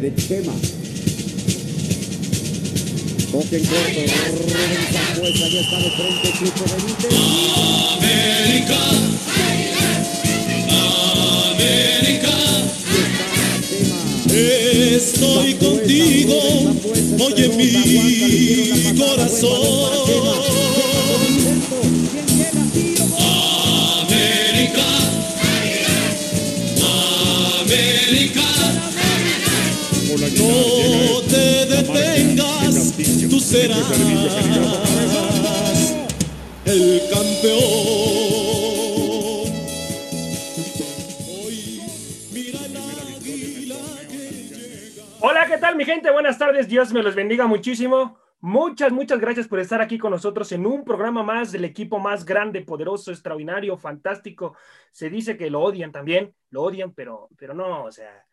de Chema. Toque en corto, Rubén Zambuesa ya está de frente, Chucho Benítez. América, América, estoy contigo, oye mi corazón. No te detengas, tú serás el campeón. Que. Hola, ¿qué tal mi gente? Buenas tardes, Dios me los bendiga muchísimo. Muchas, muchas gracias por estar aquí con nosotros en un programa más del equipo más grande, poderoso, extraordinario, fantástico. Se dice que lo odian también, lo odian, pero, pero no, o sea,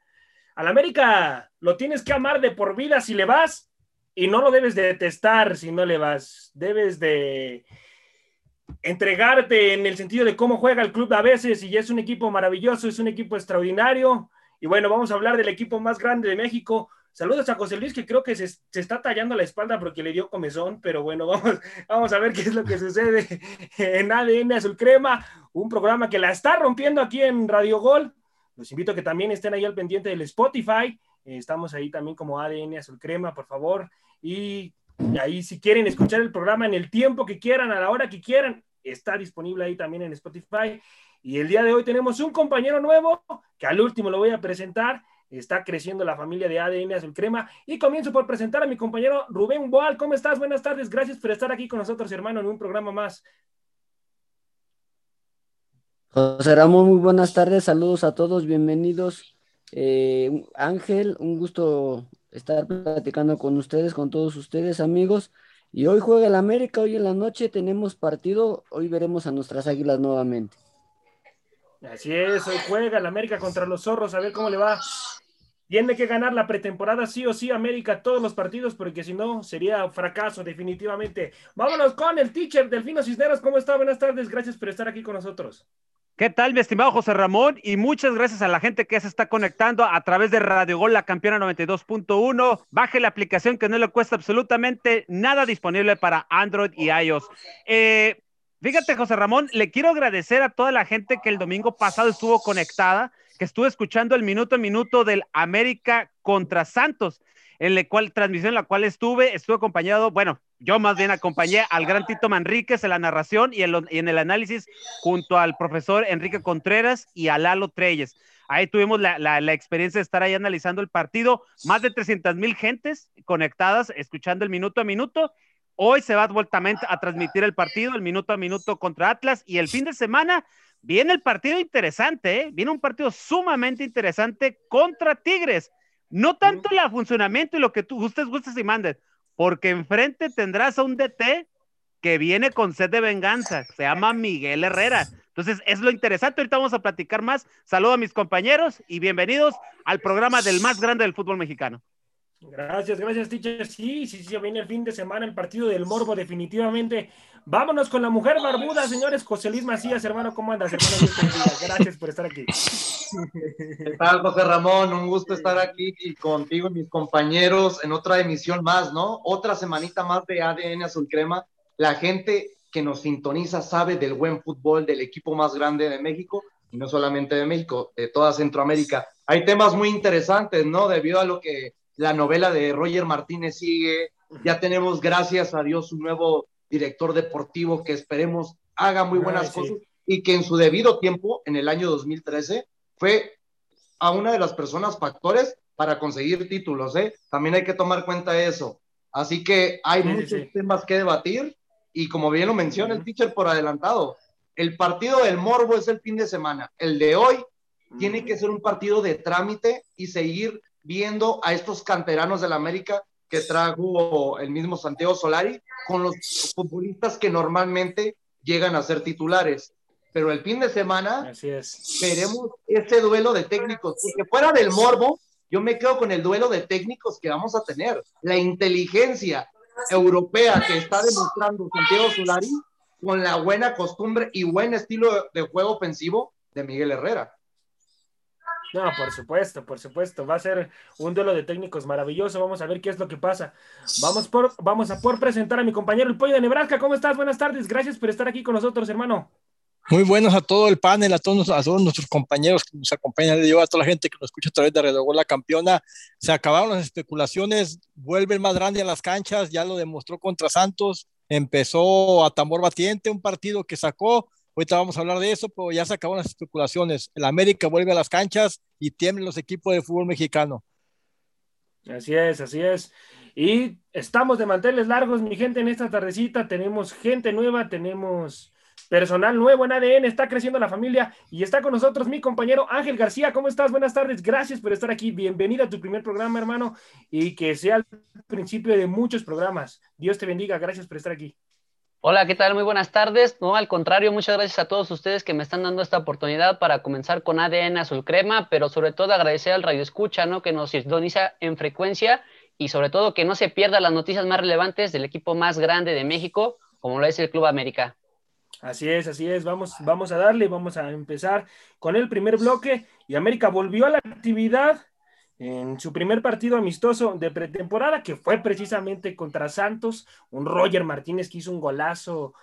al América lo tienes que amar de por vida si le vas y no lo debes de detestar si no le vas. Debes de entregarte en el sentido de cómo juega el club a veces y es un equipo maravilloso, es un equipo extraordinario. Y bueno, vamos a hablar del equipo más grande de México. Saludos a José Luis, que creo que se, se está tallando la espalda porque le dio comezón, pero bueno, vamos, vamos a ver qué es lo que sucede en ADN Azul Crema, un programa que la está rompiendo aquí en Radio Gol. Los invito a que también estén ahí al pendiente del Spotify. Eh, estamos ahí también como ADN Azul Crema, por favor. Y, ahí si quieren escuchar el programa en el tiempo que quieran, a la hora que quieran, está disponible ahí también en Spotify. Y el día de hoy tenemos un compañero nuevo, que al último lo voy a presentar. Está creciendo la familia de ADN Azul Crema. Y comienzo por presentar a mi compañero Rubén Boal. ¿Cómo estás? Buenas tardes. Gracias por estar aquí con nosotros, hermano, en un programa más. José Ramón, muy buenas tardes, saludos a todos, bienvenidos. Eh, Ángel, un gusto estar platicando con ustedes, con todos ustedes, amigos. Y hoy juega el América, hoy en la noche tenemos partido, hoy veremos a nuestras águilas nuevamente. Así es, hoy juega el América contra los zorros, a ver cómo le va. Tiene que ganar la pretemporada sí o sí América todos los partidos, porque si no sería fracaso definitivamente. Vámonos con el teacher Delfino Cisneros. ¿Cómo está? Buenas tardes, gracias por estar aquí con nosotros. ¿Qué tal, mi estimado José Ramón? Y muchas gracias a la gente que se está conectando a través de Radio Gol, la campeona 92.1. Baje la aplicación que no le cuesta absolutamente nada disponible para Android y iOS. Eh, fíjate, José Ramón, le quiero agradecer a toda la gente que el domingo pasado estuvo conectada, que estuvo escuchando el minuto a minuto del América contra Santos, en la cual, transmisión en la cual estuve, estuve acompañado, bueno, yo más bien acompañé al gran Tito Manríquez en la narración y en, y en, el análisis junto al profesor Enrique Contreras y a Lalo Treyes. Ahí tuvimos la, la, la, experiencia de estar ahí analizando el partido, más de 300 mil gentes conectadas, escuchando el minuto a minuto. Hoy se va vueltamente a transmitir el partido, el minuto a minuto contra Atlas y el fin de semana viene el partido interesante, ¿eh? viene un partido sumamente interesante contra Tigres. No tanto el funcionamiento y lo que tú ustedes gustes y mandes, porque enfrente tendrás a un DT que viene con sed de venganza, se llama Miguel Herrera. Entonces, es lo interesante, ahorita vamos a platicar más. Saludo a mis compañeros y bienvenidos al programa del más grande del fútbol mexicano. Gracias, gracias, teacher. Sí, sí, sí, viene el fin de semana el partido del Morbo, definitivamente. Vámonos con la mujer barbuda, señores. José Luis Macías, hermano, ¿cómo andas, hermano? Gracias por estar aquí. ¿Qué tal, José Ramón? Un gusto estar aquí contigo y mis compañeros en otra emisión más, ¿no? Otra semanita más de ADN Azul Crema. La gente que nos sintoniza sabe del buen fútbol del equipo más grande de México, y no solamente de México, de toda Centroamérica. Hay temas muy interesantes, ¿no? Debido a lo que la novela de Roger Martínez sigue, ya tenemos, gracias a Dios, un nuevo director deportivo que esperemos haga muy buenas Ay, cosas sí. y que en su debido tiempo, en el año 2013, fue a una de las personas factores para conseguir títulos, ¿eh? También hay que tomar cuenta de eso. Así que hay sí, muchos sí. temas que debatir y como bien lo menciona el teacher por adelantado, el partido del Morbo es el fin de semana. El de hoy tiene que ser un partido de trámite y seguir viendo a estos canteranos del América que trajo el mismo Santiago Solari con los futbolistas que normalmente llegan a ser titulares. Pero el fin de semana es. veremos ese duelo de técnicos, porque fuera del morbo, yo me quedo con el duelo de técnicos que vamos a tener. La inteligencia europea que está demostrando Santiago Solari con la buena costumbre y buen estilo de juego ofensivo de Miguel Herrera. No, por supuesto, por supuesto. Va a ser un duelo de técnicos maravilloso. Vamos a ver qué es lo que pasa. Vamos, por, vamos a por presentar a mi compañero el pollo de Nebraska. ¿Cómo estás? Buenas tardes. Gracias por estar aquí con nosotros, hermano. Muy buenos a todo el panel, a todos, a todos nuestros compañeros que nos acompañan, a toda la gente que nos escucha a través de Red la campeona. Se acabaron las especulaciones, vuelve el más grande a las canchas, ya lo demostró contra Santos, empezó a tambor batiente, un partido que sacó, ahorita vamos a hablar de eso, pero ya se acabaron las especulaciones. El América vuelve a las canchas y tiemblen los equipos de fútbol mexicano. Así es, así es. Y estamos de manteles largos, mi gente, en esta tardecita tenemos gente nueva, tenemos personal nuevo en ADN, está creciendo la familia y está con nosotros mi compañero Ángel García. ¿Cómo estás? Buenas tardes, gracias por estar aquí. Bienvenida a tu primer programa, hermano, y que sea el principio de muchos programas. Dios te bendiga, gracias por estar aquí. Hola, ¿qué tal? Muy buenas tardes. No, al contrario, muchas gracias a todos ustedes que me están dando esta oportunidad para comenzar con ADN Azul Crema, pero sobre todo agradecer al Radio Escucha, ¿no? Que nos sintoniza en frecuencia y sobre todo que no se pierda las noticias más relevantes del equipo más grande de México, como lo es el Club América. Así es, así es. Vamos, vamos a darle, vamos a empezar con el primer bloque. Y América volvió a la actividad en su primer partido amistoso de pretemporada, que fue precisamente contra Santos. Un Roger Martínez que hizo un golazo.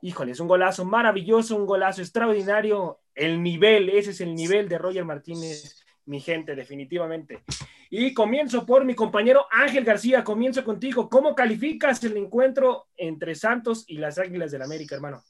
Híjole, es un golazo maravilloso, un golazo extraordinario. El nivel, ese es el nivel de Roger Martínez, mi gente, definitivamente. Y comienzo por mi compañero Ángel García. Comienzo contigo. ¿Cómo calificas el encuentro entre Santos y las Águilas del América, hermano?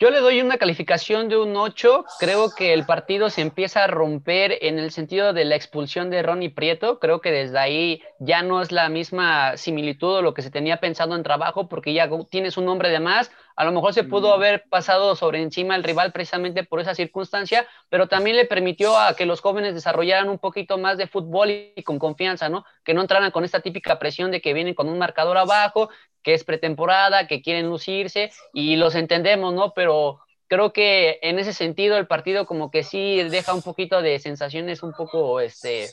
Yo le doy una calificación de un 8. Creo que el partido se empieza a romper en el sentido de la expulsión de Ronnie Prieto. Creo que desde ahí ya no es la misma similitud o lo que se tenía pensado en trabajo porque ya tienes un hombre de más. A lo mejor se pudo haber pasado sobre encima el rival precisamente por esa circunstancia, pero también le permitió a que los jóvenes desarrollaran un poquito más de fútbol y con confianza, ¿no? Que no entraran con esta típica presión de que vienen con un marcador abajo, que es pretemporada, que quieren lucirse y los entendemos, ¿no? Pero creo que en ese sentido el partido como que sí deja un poquito de sensaciones un poco, este,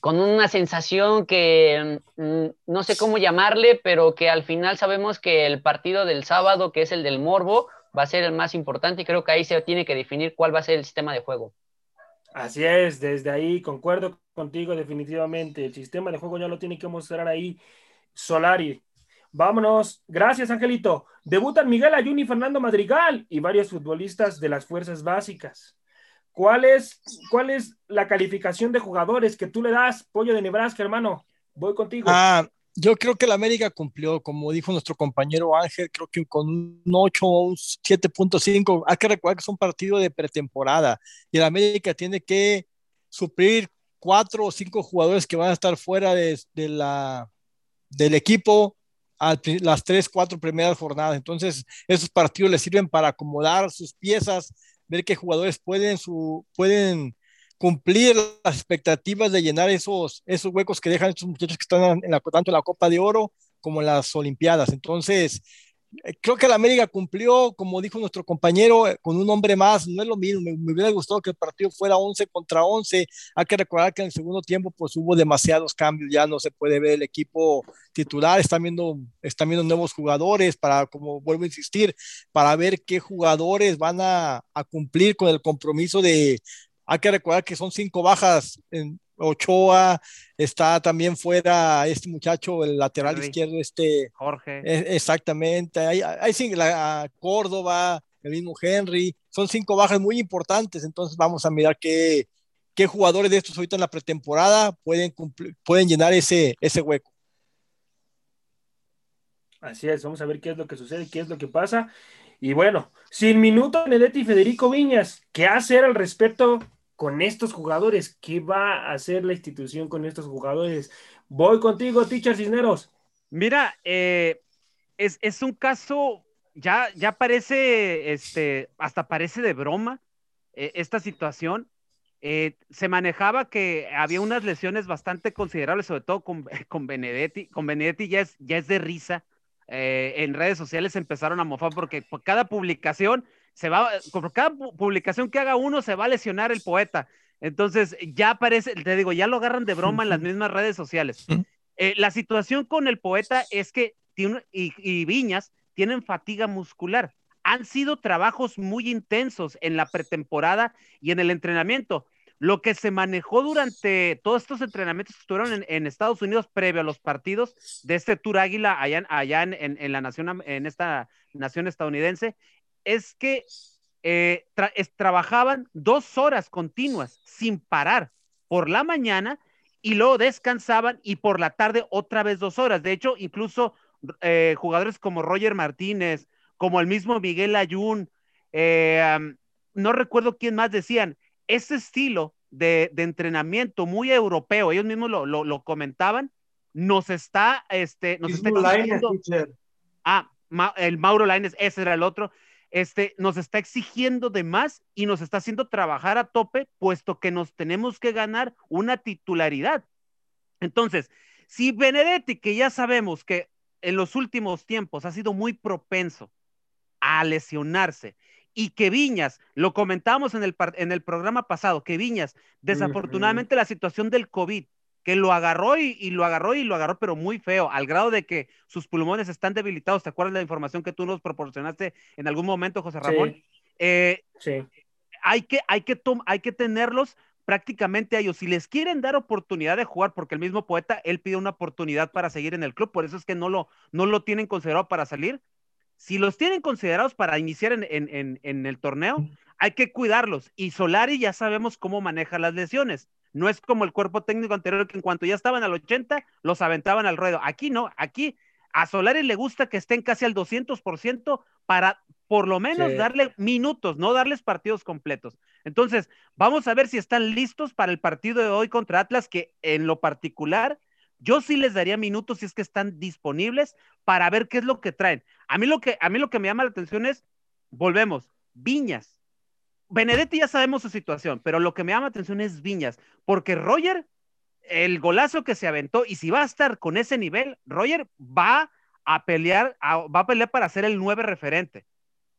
con una sensación que mm, no sé cómo llamarle, pero que al final sabemos que el partido del sábado, que es el del Morbo, va a ser el más importante y creo que ahí se tiene que definir cuál va a ser el sistema de juego. Así es, desde ahí concuerdo contigo definitivamente. El sistema de juego ya lo tiene que mostrar ahí Solari. Vámonos. Gracias, Angelito. Debutan Miguel Ayun y Fernando Madrigal y varios futbolistas de las fuerzas básicas. ¿Cuál es, ¿Cuál es la calificación de jugadores que tú le das, Pollo de Nebraska, hermano? Voy contigo. Ah, yo creo que la América cumplió, como dijo nuestro compañero Ángel, creo que con un 8 o un 7.5. Hay que recordar que es un partido de pretemporada y la América tiene que suplir cuatro o cinco jugadores que van a estar fuera de, de la, del equipo a las tres, cuatro primeras jornadas. Entonces, esos partidos le sirven para acomodar sus piezas ver qué jugadores pueden, su, pueden cumplir las expectativas de llenar esos, esos huecos que dejan estos muchachos que están en la, tanto en la Copa de Oro como en las Olimpiadas. Entonces, creo que la América cumplió, como dijo nuestro compañero, eh, con un hombre más, no es lo mismo, me, hubiera gustado que el partido fuera 11 contra 11, hay que recordar que en el segundo tiempo pues hubo demasiados cambios, ya no se puede ver el equipo titular, están viendo, están viendo nuevos jugadores para, como vuelvo a insistir, para ver qué jugadores van a, a cumplir con el compromiso de, hay que recordar que son cinco bajas en, Ochoa, está también fuera este muchacho, el lateral izquierdo, este Jorge. E, exactamente, hay, hay la, Córdoba, el mismo Henry, son cinco bajas muy importantes, entonces vamos a mirar qué, qué jugadores de estos ahorita en la pretemporada pueden, pueden llenar ese, ese hueco. Así es, vamos a ver qué es lo que sucede, qué es lo que pasa. Y bueno, sin minuto, Nedetti y Federico Viñas, ¿qué hacer al respecto con estos jugadores? ¿Qué va a hacer la institución con estos jugadores? Voy contigo, Teacher Cisneros. Mira, eh, es, un caso, ya, ya parece, este, hasta parece de broma eh, esta situación. Eh, se manejaba que había unas lesiones bastante considerables, sobre todo con, con Benedetti. Con Benedetti ya es, ya es de risa. en redes sociales empezaron a mofar porque por cada publicación se va, por cada publicación que haga uno se va a lesionar el poeta. Entonces, ya parece, te digo, ya lo agarran de broma en las mismas redes sociales. Eh, la situación con el poeta es que tiene, y, Viñas tienen fatiga muscular. Han sido trabajos muy intensos en la pretemporada y en el entrenamiento. lo que se manejó durante todos estos entrenamientos que estuvieron en, Estados Unidos previo a los partidos de este Tour Águila allá, allá en, la nación, en esta nación estadounidense, es que eh, trabajaban dos horas continuas sin parar por la mañana y luego descansaban y por la tarde otra vez dos horas. De hecho, incluso eh, jugadores como Roger Martínez, como el mismo Miguel Ayun, eh, no recuerdo quién más decían, ese estilo de, entrenamiento muy europeo, ellos mismos lo, comentaban, nos está, este, nos está exigiendo, ah, el Mauro Laines, ese era el otro, este, nos está exigiendo de más y nos está haciendo trabajar a tope, puesto que nos tenemos que ganar una titularidad. Entonces, si Benedetti, que ya sabemos que en los últimos tiempos ha sido muy propenso a lesionarse y que Viñas, lo comentamos en el, en el programa pasado, que Viñas, desafortunadamente la situación del COVID, que lo agarró y, lo agarró y lo agarró, pero muy feo, al grado de que sus pulmones están debilitados. ¿Te acuerdas de la información que tú nos proporcionaste en algún momento, José Ramón? Sí. Eh, sí. Hay que, hay, que hay que tenerlos prácticamente a ellos. Si les quieren dar oportunidad de jugar, porque el mismo poeta, él pide una oportunidad para seguir en el club, por eso es que no lo, no lo tienen considerado para salir, si los tienen considerados para iniciar en, el torneo, hay que cuidarlos. Y Solari ya sabemos cómo maneja las lesiones. No es como el cuerpo técnico anterior que en cuanto ya estaban al 80, los aventaban al ruedo. Aquí no, aquí a Solari le gusta que estén casi al 200% para por lo menos darle minutos, no darles partidos completos. Entonces, vamos a ver si están listos para el partido de hoy contra Atlas, que en lo particular yo sí les daría minutos si es que están disponibles para ver qué es lo que traen. A mí lo que, a mí lo que me llama la atención es, volvemos, Viñas. Benedetti ya sabemos su situación, pero lo que me llama la atención es Viñas, porque Roger, el golazo que se aventó, y si va a estar con ese nivel, Roger va a pelear, va a pelear para ser el nueve referente.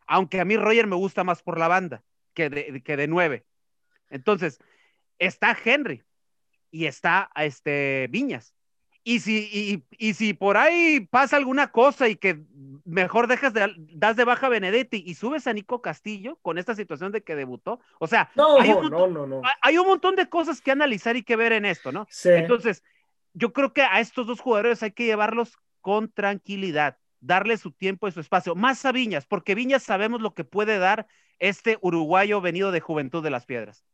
Aunque a mí Roger me gusta más por la banda que de, que de nueve. Entonces, está Henry y está este Viñas. Y si, y, si por ahí pasa alguna cosa y que mejor dejas de, das de baja a Benedetti y subes a Nico Castillo con esta situación de que debutó, o sea, hay, un montón, no, no, hay un montón de cosas que analizar y que ver en esto, ¿no? Entonces, yo creo que a estos dos jugadores hay que llevarlos con tranquilidad, darle su tiempo y su espacio, más a Viñas, porque Viñas sabemos lo que puede dar este uruguayo venido de Juventud de las Piedras.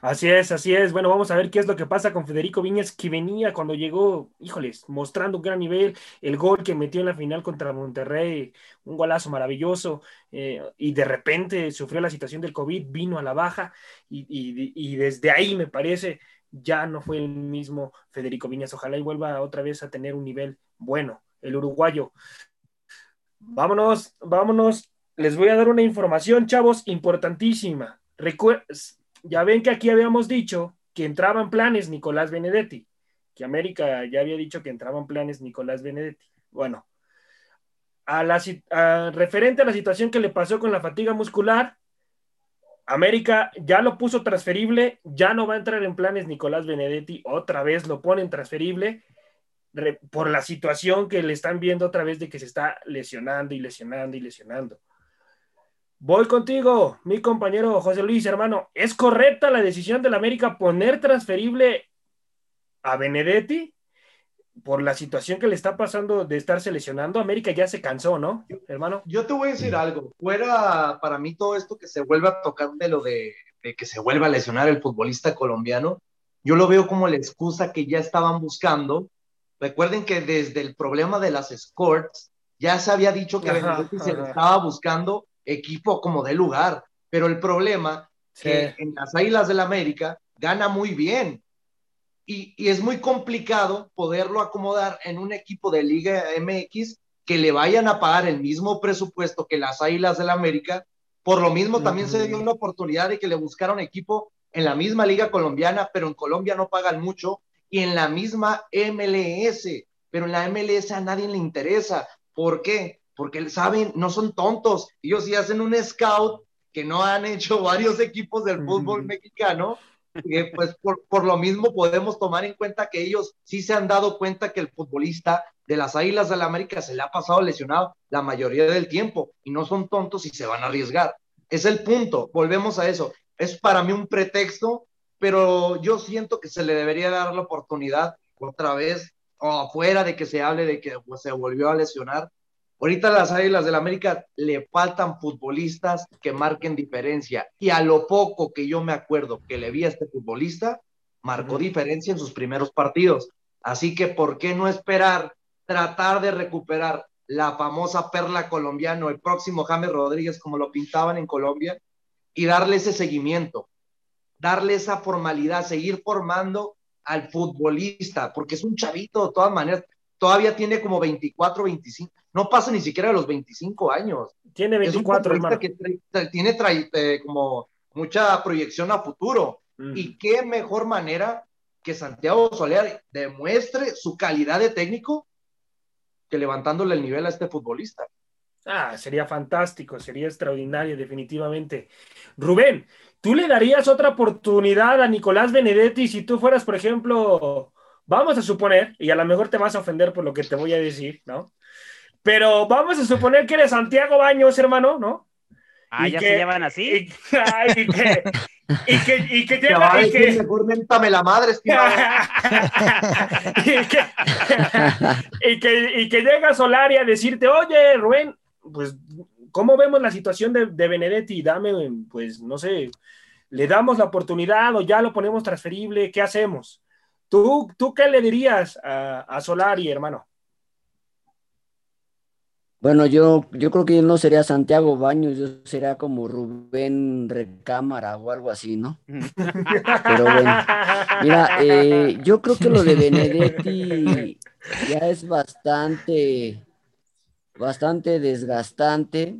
Así es, así es. Bueno, vamos a ver qué es lo que pasa con Federico Viñas, que venía cuando llegó, híjoles, mostrando un gran nivel, el gol que metió en la final contra Monterrey, un golazo maravilloso, eh, y de repente sufrió la situación del COVID, vino a la baja, y, desde ahí me parece ya no fue el mismo Federico Viñas. Ojalá y vuelva otra vez a tener un nivel bueno, el uruguayo. Vámonos, vámonos. Les voy a dar una información, chavos, importantísima. Recuerden ya ven que aquí habíamos dicho que entraban planes Nicolás Benedetti, que América ya había dicho que entraban planes Nicolás Benedetti. Bueno, a la, referente a la situación que le pasó con la fatiga muscular, América ya lo puso transferible, ya no va a entrar en planes Nicolás Benedetti, otra vez lo ponen transferible por la situación que le están viendo otra vez de que se está lesionando y lesionando y lesionando. Voy contigo, mi compañero José Luis, hermano. ¿Es correcta la decisión del América poner transferible a Benedetti por la situación que le está pasando de estar seleccionando? América ya se cansó, ¿no, hermano? Yo te voy a decir algo. Fuera para mí todo esto que se vuelve a tocar de lo de, de que se vuelva a lesionar el futbolista colombiano, yo lo veo como la excusa que ya estaban buscando. Recuerden que desde el problema de las escorts ya se había dicho que Benedetti se le estaba buscando equipo como de lugar, pero el problema que en las Águilas del América gana muy bien y, y, es muy complicado poderlo acomodar en un equipo de Liga MX que le vayan a pagar el mismo presupuesto que las Águilas del América. Por lo mismo también se dio una oportunidad de que le buscaron equipo en la misma liga colombiana, pero en Colombia no pagan mucho, y en la misma MLS, pero en la MLS a nadie le interesa. ¿Por qué? Porque saben, no son tontos, ellos sí hacen un scout que no han hecho varios equipos del fútbol mexicano, eh, pues por, por, lo mismo podemos tomar en cuenta que ellos sí se han dado cuenta que el futbolista de las Águilas de la América se le ha pasado lesionado la mayoría del tiempo y no son tontos y se van a arriesgar. Es el punto, volvemos a eso. es para mí un pretexto, pero yo siento que se le debería dar la oportunidad otra vez, o afuera de que se hable de que pues, se volvió a lesionar. Ahorita a las Águilas del América le faltan futbolistas que marquen diferencia. Y a lo poco que yo me acuerdo que le vi a este futbolista, marcó diferencia en sus primeros partidos. Así que, ¿por qué no esperar, tratar de recuperar la famosa perla colombiana, el próximo James Rodríguez, como lo pintaban en Colombia, y darle ese seguimiento, darle esa formalidad, seguir formando al futbolista, porque es un chavito de todas maneras, todavía tiene como 24, 25, no pasa ni siquiera los 25 años. Tiene 24, es un que tiene eh, como mucha proyección a futuro. Y qué mejor manera que Santiago Soler demuestre su calidad de técnico que levantándole el nivel a este futbolista. Ah, sería fantástico, sería extraordinario, definitivamente. Rubén, ¿tú le darías otra oportunidad a Nicolás Benedetti si tú fueras, por ejemplo, vamos a suponer, y a lo mejor te vas a ofender por lo que te voy a decir, ¿no? Pero vamos a suponer que eres Santiago Baños, hermano, ¿no? Ah, ya se llaman así. Y, que, y que, y que llega. Y que, mejor la madre, y, que, y, que, llega Solari a decirte, oye, Rubén, pues, ¿cómo vemos la situación de, de Benedetti? Dame, pues, no sé, le damos la oportunidad o ya lo ponemos transferible, ¿qué hacemos? ¿Tú, tú qué le dirías a, a Solari, hermano? Bueno, yo, yo creo que yo no sería Santiago Baños, yo sería como Rubén Recámara o algo así, ¿no? Pero bueno, mira, eh, yo creo que lo de Benedetti ya es bastante, bastante desgastante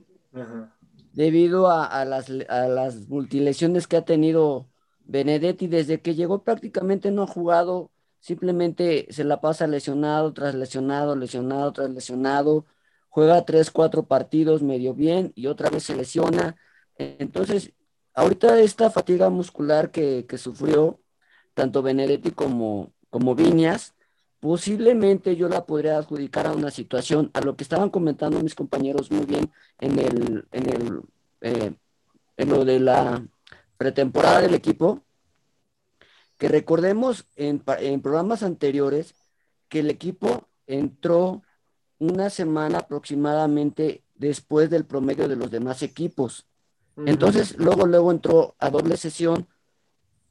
debido a, las, a las multilesiones que ha tenido Benedetti. Desde que llegó prácticamente no ha jugado, simplemente se la pasa lesionado tras lesionado, lesionado tras lesionado juega tres, cuatro partidos medio bien y otra vez se lesiona. Entonces, ahorita esta fatiga muscular que, sufrió tanto Benedetti como, como Viñas, posiblemente yo la podría adjudicar a una situación, a lo que estaban comentando mis compañeros muy bien en el, en el, eh, en lo de la pretemporada del equipo, que recordemos en, en programas anteriores que el equipo entró una semana aproximadamente después del promedio de los demás equipos. Entonces, luego, luego entró a doble sesión.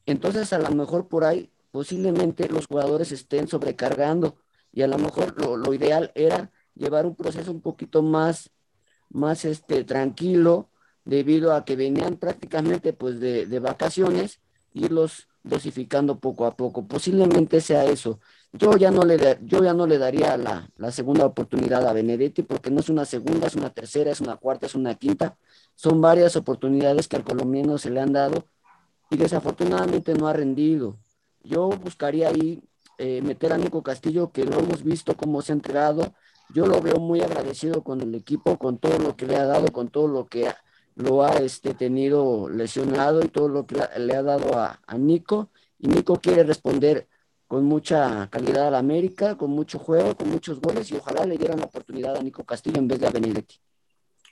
Entonces, a lo mejor por ahí, posiblemente los jugadores estén sobrecargando y a lo mejor lo, ideal era llevar un proceso un poquito más, más este, tranquilo debido a que venían prácticamente pues de, de vacaciones, irlos dosificando poco a poco. Posiblemente sea eso. Yo ya no le, yo ya no le daría la, la, segunda oportunidad a Benedetti porque no es una segunda, es una tercera, es una cuarta, es una quinta. Son varias oportunidades que al colombiano se le han dado y desafortunadamente no ha rendido. Yo buscaría ahí eh, meter a Nico Castillo, que lo hemos visto cómo se ha entregado. Yo lo veo muy agradecido con el equipo, con todo lo que le ha dado, con todo lo que lo ha este, tenido lesionado y todo lo que le ha dado a, a Nico. Y Nico quiere responder con mucha calidad a la América, con mucho juego, con muchos goles y ojalá le dieran la oportunidad a Nico Castillo en vez de a Benedetti.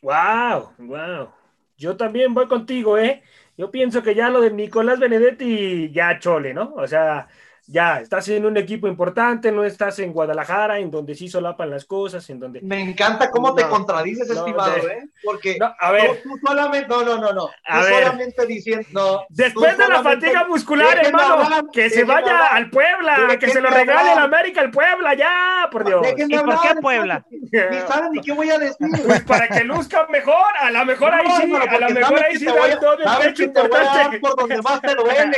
Wow, wow. Yo también voy contigo, ¿eh? Yo pienso que ya lo de Nicolás Benedetti ya chole, ¿no? O sea, ya estás en un equipo importante, no estás en Guadalajara, en donde sí solapan las cosas, en donde... Me encanta cómo te contradices, estimado, ¿eh? Porque a ver, tú solamente, no, no, no, no, tú solamente diciendo... Después de la fatiga muscular, hermano, que se vaya al Puebla, que se lo regale el América al Puebla, ya, por Dios. ¿Y por qué Puebla? Ni saben ni qué voy a decir. Pues para que luzca mejor, a lo mejor ahí sí, a lo mejor ahí sí da todo el pecho importante. Te voy a dar por donde más te duele.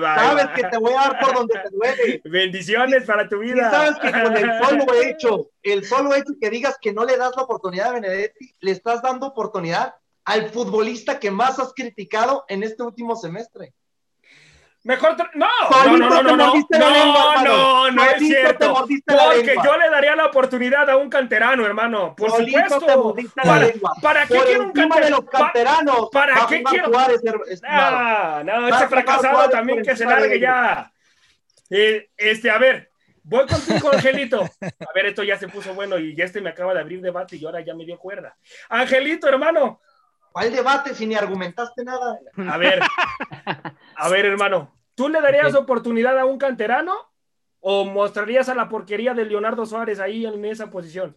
Sabes que te voy a dar por donde te Bendiciones para tu vida. Sabes que con el solo hecho, el solo hecho que digas que no le das la oportunidad a Benedetti, le estás dando oportunidad al futbolista que más has criticado en este último semestre. Mejor no, no, no, no, no, no, no, no, no es cierto. Porque yo le daría la oportunidad a un canterano, hermano. Por supuesto. Para, ¿Para qué quiero un canterano? ¿Para qué quiero? Ah, no, ese fracasado también que se largue ya. Eh, este, a ver, voy contigo, Angelito. A ver, esto ya se puso bueno y ya este me acaba de abrir debate y ahora ya me dio cuerda. Angelito, hermano, ¿Cuál debate si ni argumentaste nada? A ver, a ver, hermano, ¿tú le darías oportunidad a un canterano o mostrarías a la porquería de Leonardo Suárez ahí en esa posición?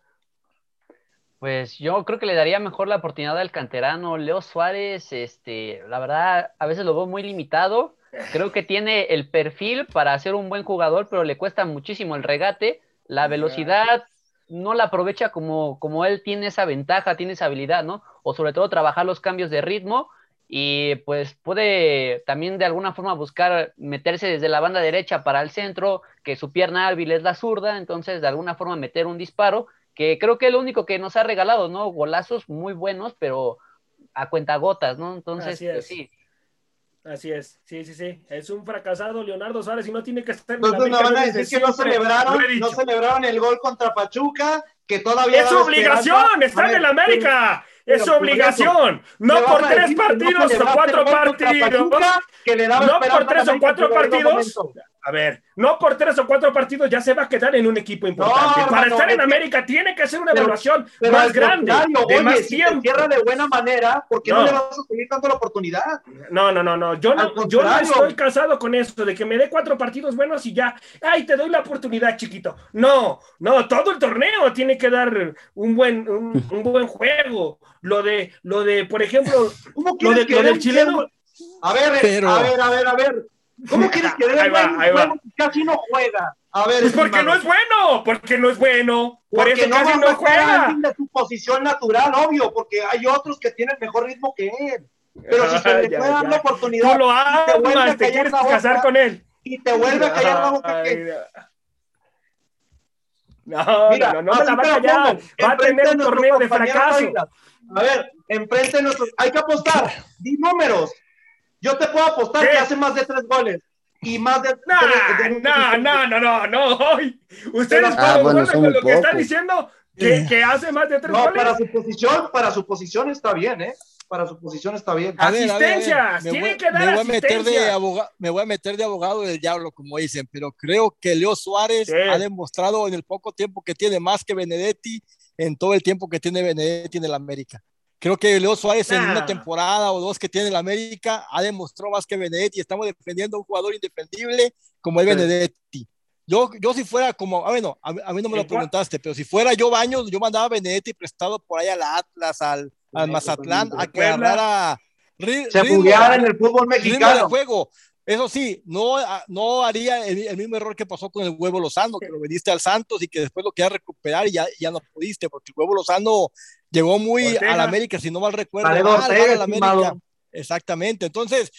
Pues yo creo que le daría mejor la oportunidad al canterano. Leo Suárez, este, la verdad, a veces lo veo muy limitado. Creo que tiene el perfil para ser un buen jugador, pero le cuesta muchísimo el regate. La velocidad no la aprovecha como, como él tiene esa ventaja, tiene esa habilidad, ¿no? O sobre todo trabajar los cambios de ritmo y pues puede también de alguna forma buscar meterse desde la banda derecha para el centro, que su pierna hábil es la zurda, entonces de alguna forma meter un disparo, que creo que es lo único que nos ha regalado, ¿no? Golazos muy buenos, pero a cuentagotas, ¿no? Entonces, pues, es. sí. Así es, sí, sí, sí. Es un fracasado Leonardo Suárez y no tiene que estar en Entonces me América van a decir que no celebraron, no el gol contra Pachuca, que todavía Es su obligación, está en el América. Es su obligación. No por tres no partidos o cuatro partidos. No por tres o cuatro partidos. A ver, no por tres o cuatro partidos ya se va a quedar en un equipo importante. No, Para estar en América tiene que hacer una pero- evaluación Pero más grande, de oye, más si te tiempo. cierra de buena manera, ¿por qué no, No. le vas a seguir dando la oportunidad? No, no, no, no. Yo Al no, yo no estoy casado con eso de que me dé cuatro partidos buenos y ya, ay, te doy la oportunidad, chiquito. No, no, todo el torneo tiene que dar un buen, un, un buen juego. Lo de, lo de, por ejemplo, ¿Cómo lo, de- que lo del chileno. buen- A ver, eh, Pero- a ver, a ver, a ver. ¿Cómo quieres que dé Ahí va, ahí va. casi no juega? A ver, Pues porque no es bueno, porque no es bueno. Por Porque eso no casi no juega. de su posición natural, obvio, porque hay otros que tienen mejor ritmo que él. Pero si se le ya, puede dar la Tú oportunidad lo te vuelve a amas, te callar quieres boca, casar con él. y te vuelve a callar la boca, Ay, que No, Mira, no, no, la va te a lo callar. Va a tener un torneo de fracaso. A ver, enfrente de nuestros. Hay que apostar. Di números. Yo te puedo apostar ¿Qué? que hace más de tres goles. Y más de. No, tres- de- no, no, no, no, Ustedes Ah, bueno, con lo que están diciendo que, Eh. que hace más de tres No, goles. para su posición, para su posición está bien, ¿eh? Para su posición está bien. A Asistencias, voy- que dar me voy a meter de asistencias. abogado, me voy a meter de abogado del diablo, como dicen, pero creo que Leo Suárez Sí. ha demostrado en el poco tiempo que tiene más que Benedetti en todo el tiempo que tiene Benedetti en el América. Creo que Leo Suárez en Nah. una temporada o dos que tiene el América ha demostrado más que Benedetti. Estamos defendiendo a un jugador indefendible como es Sí. Benedetti. Yo, yo si fuera como, ah, bueno, a, mí- a mí no me ¿En lo preguntaste, pero si fuera yo Baños, yo mandaba a Benedetti prestado por ahí al Atlas, al, al Mazatlán, a que agarrara Se bugueara en el fútbol mexicano. juego. Eso sí, no, ah, no haría el, el mismo error que pasó con el huevo Lozano, que lo vendiste al Santos y que después lo querías recuperar y ya, ya no pudiste, porque el huevo Lozano llegó muy Ortega. a la América, si no mal recuerdo. Mal, a la. América. Exactamente. Entonces,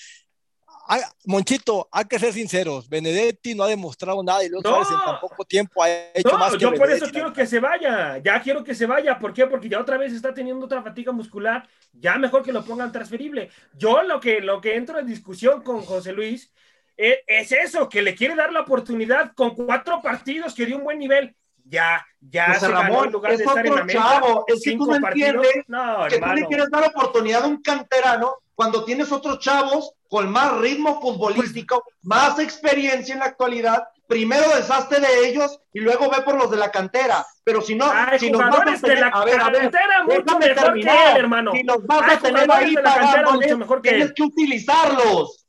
Monchito, hay que ser sinceros. Benedetti no ha demostrado nada y Leo No. Suárez en tan poco tiempo ha hecho No, más que yo por Benedetti, eso la quiero que se vaya. Ya quiero que se vaya. ¿Por qué? Porque ya otra vez está teniendo otra fatiga muscular. Ya mejor que lo pongan transferible. Yo lo que, lo que entro en discusión con José Luis es, es eso, que le quiere dar la oportunidad con cuatro partidos que dio un buen nivel. Ya, ya José se ganó Ramón, en lugar es de estar en otro América. chavo. Es que tú cinco no entiendes No, que tú le quieres dar oportunidad a un canterano cuando tienes otros chavos con más ritmo futbolístico, más experiencia en la actualidad. Primero deshazte de ellos y luego ve por los de la cantera. Pero si no, si los vas a de tener, la a ver, a ver, cantera mucho mejor terminar. que él, hermano. Si los vas a tener ahí pagándoles, mucho mejor que tienes él. que utilizarlos.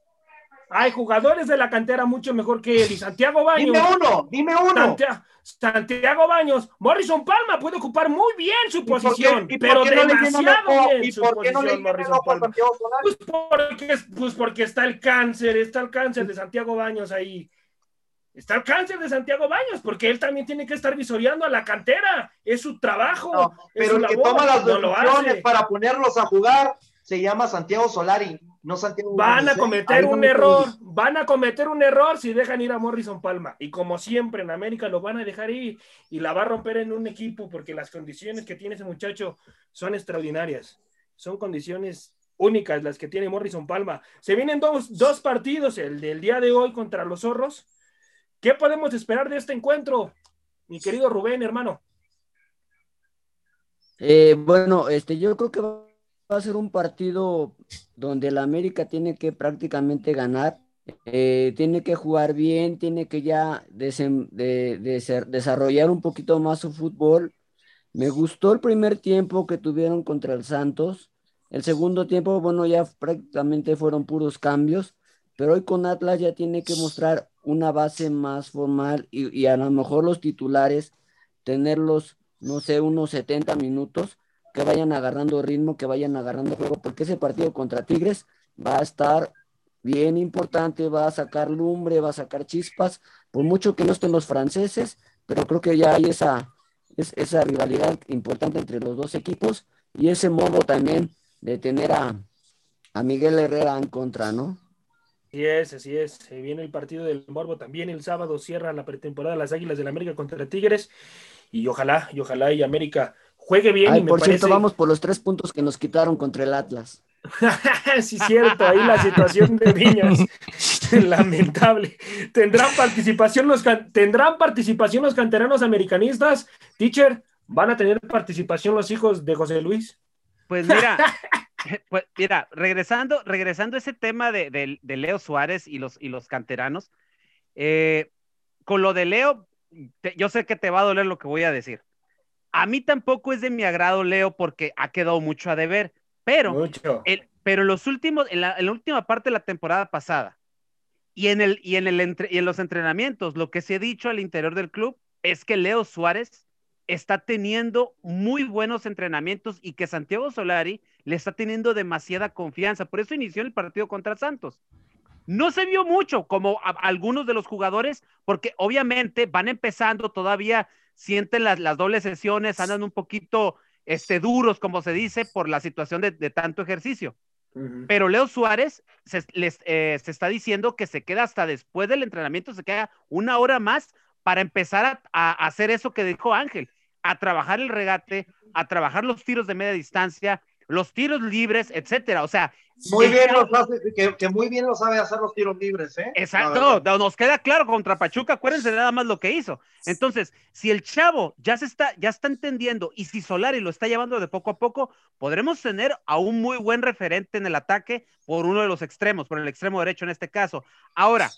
Hay jugadores de la cantera mucho mejor que él. Y Santiago Baños. Dime uno, dime uno. Santia- Santiago Baños, Morrison Palma puede ocupar muy bien su ¿Y por qué- posición, pero no demasiado bien ¿Y su por qué no le posición, Morrison Palma. Pues porque, pues porque está el cáncer, está el cáncer de Santiago Baños ahí. Está el cáncer de Santiago Baños, porque él también tiene que estar visoreando a la cantera. Es su trabajo. No, pero su el que toma las decisiones para ponerlos a jugar se llama Santiago Solari, no Santiago Van a cometer un error, van a cometer un error si dejan ir a Morrison Palma. Y como siempre en América lo van a dejar ir y la va a romper en un equipo porque las condiciones que tiene ese muchacho son extraordinarias. Son condiciones únicas las que tiene Morrison Palma. Se vienen dos, dos partidos, el del día de hoy contra los zorros. ¿Qué podemos esperar de este encuentro, mi querido Rubén, hermano? Eh, bueno, este, yo creo que va va a ser un partido donde el América tiene que prácticamente ganar, eh, tiene que jugar bien, tiene que ya desarrollar un poquito más su fútbol. Me gustó el primer tiempo que tuvieron contra el Santos. El segundo tiempo, bueno, ya prácticamente fueron puros cambios, pero hoy con Atlas ya tiene que mostrar una base más formal y, y a lo mejor los titulares, tenerlos, no sé, unos 70 minutos, que vayan agarrando ritmo, que vayan agarrando juego, porque ese partido contra Tigres va a estar bien importante, va a sacar lumbre, va a sacar chispas, por mucho que no estén los franceses, pero creo que ya hay esa, es, esa rivalidad importante entre los dos equipos y ese modo también de tener a, a Miguel Herrera en contra, ¿no? Así es, así es. Se viene el partido del Morbo también el sábado, cierra la pretemporada las Águilas del América contra Tigres y ojalá, y ojalá y América juegue bien. Ay, y me por parece... cierto, vamos por los tres puntos que nos quitaron contra el Atlas. sí, cierto, ahí la situación de Viñas, lamentable. ¿Tendrán participación, los can... ¿Tendrán participación los canteranos americanistas? Teacher, ¿van a tener participación los hijos de José Luis? Pues mira, pues mira, regresando, regresando a ese tema de, de, de Leo Suárez y los, y los canteranos, eh, con lo de Leo, te, yo sé que te va a doler lo que voy a decir. A mí tampoco es de mi agrado Leo porque ha quedado mucho a deber, pero, mucho. El, pero los últimos, en la, en la, última parte de la temporada pasada y en, el, y, en el entre, y en los entrenamientos, lo que se ha dicho al interior del club es que Leo Suárez está teniendo muy buenos entrenamientos y que Santiago Solari le está teniendo demasiada confianza. Por eso inició el partido contra Santos. No se vio mucho como a, algunos de los jugadores, porque obviamente van empezando, todavía sienten las, las dobles sesiones, andan un poquito este, duros, como se dice, por la situación de, de tanto ejercicio. Uh -huh. Pero Leo Suárez se, les, eh, se está diciendo que se queda hasta después del entrenamiento, se queda una hora más para empezar a, a, hacer eso que dijo Ángel, a trabajar el regate, a trabajar los tiros de media distancia, los tiros libres, etcétera. O sea, muy bien los hace, que, que, muy bien lo sabe hacer los tiros libres, ¿eh? Exacto, nos queda claro contra Pachuca, acuérdense nada más lo que hizo. Entonces, si el chavo ya se está, ya está entendiendo y si Solari lo está llevando de poco a poco, podremos tener a un muy buen referente en el ataque por uno de los extremos, por el extremo derecho en este caso. Ahora,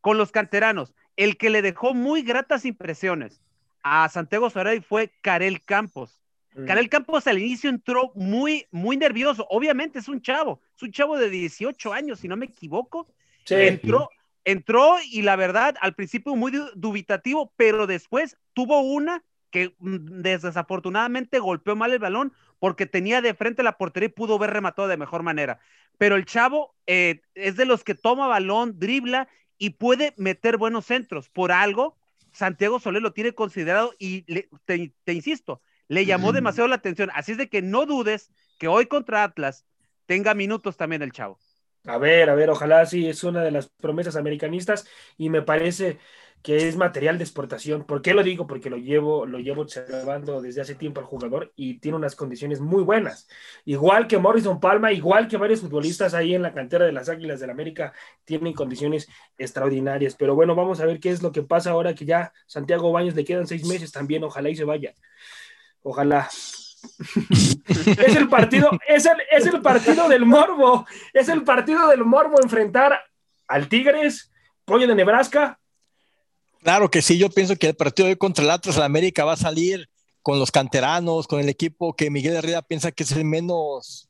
con los canteranos, el que le dejó muy gratas impresiones a Santiago Solari fue Karel Campos. Karel Campos al inicio entró muy, muy nervioso. Obviamente es un chavo, es un chavo de 18 años, si no me equivoco. Sí. Entró, entró y la verdad, al principio muy dubitativo, pero después tuvo una que mm, desafortunadamente golpeó mal el balón porque tenía de frente la portería y pudo ver rematado de mejor manera. Pero el chavo eh, es de los que toma balón, dribla y puede meter buenos centros. Por algo, Santiago Soler lo tiene considerado y le, te, te insisto, le llamó demasiado la atención. Así es de que no dudes que hoy contra Atlas tenga minutos también el chavo. A ver, a ver, ojalá sí es una de las promesas americanistas y me parece que es material de exportación. ¿Por qué lo digo? Porque lo llevo, lo llevo observando desde hace tiempo al jugador y tiene unas condiciones muy buenas. Igual que Morrison Palma, igual que varios futbolistas ahí en la cantera de las Águilas del la América, tienen condiciones extraordinarias. Pero bueno, vamos a ver qué es lo que pasa ahora que ya Santiago Baños le quedan seis meses también, ojalá y se vaya. Ojalá. es el partido, es el, es el partido del morbo, es el partido del morbo enfrentar al Tigres, Pollo de Nebraska. Claro que sí, yo pienso que el partido de contra el Atlas, la América va a salir con los canteranos, con el equipo que Miguel Herrera piensa que es el menos,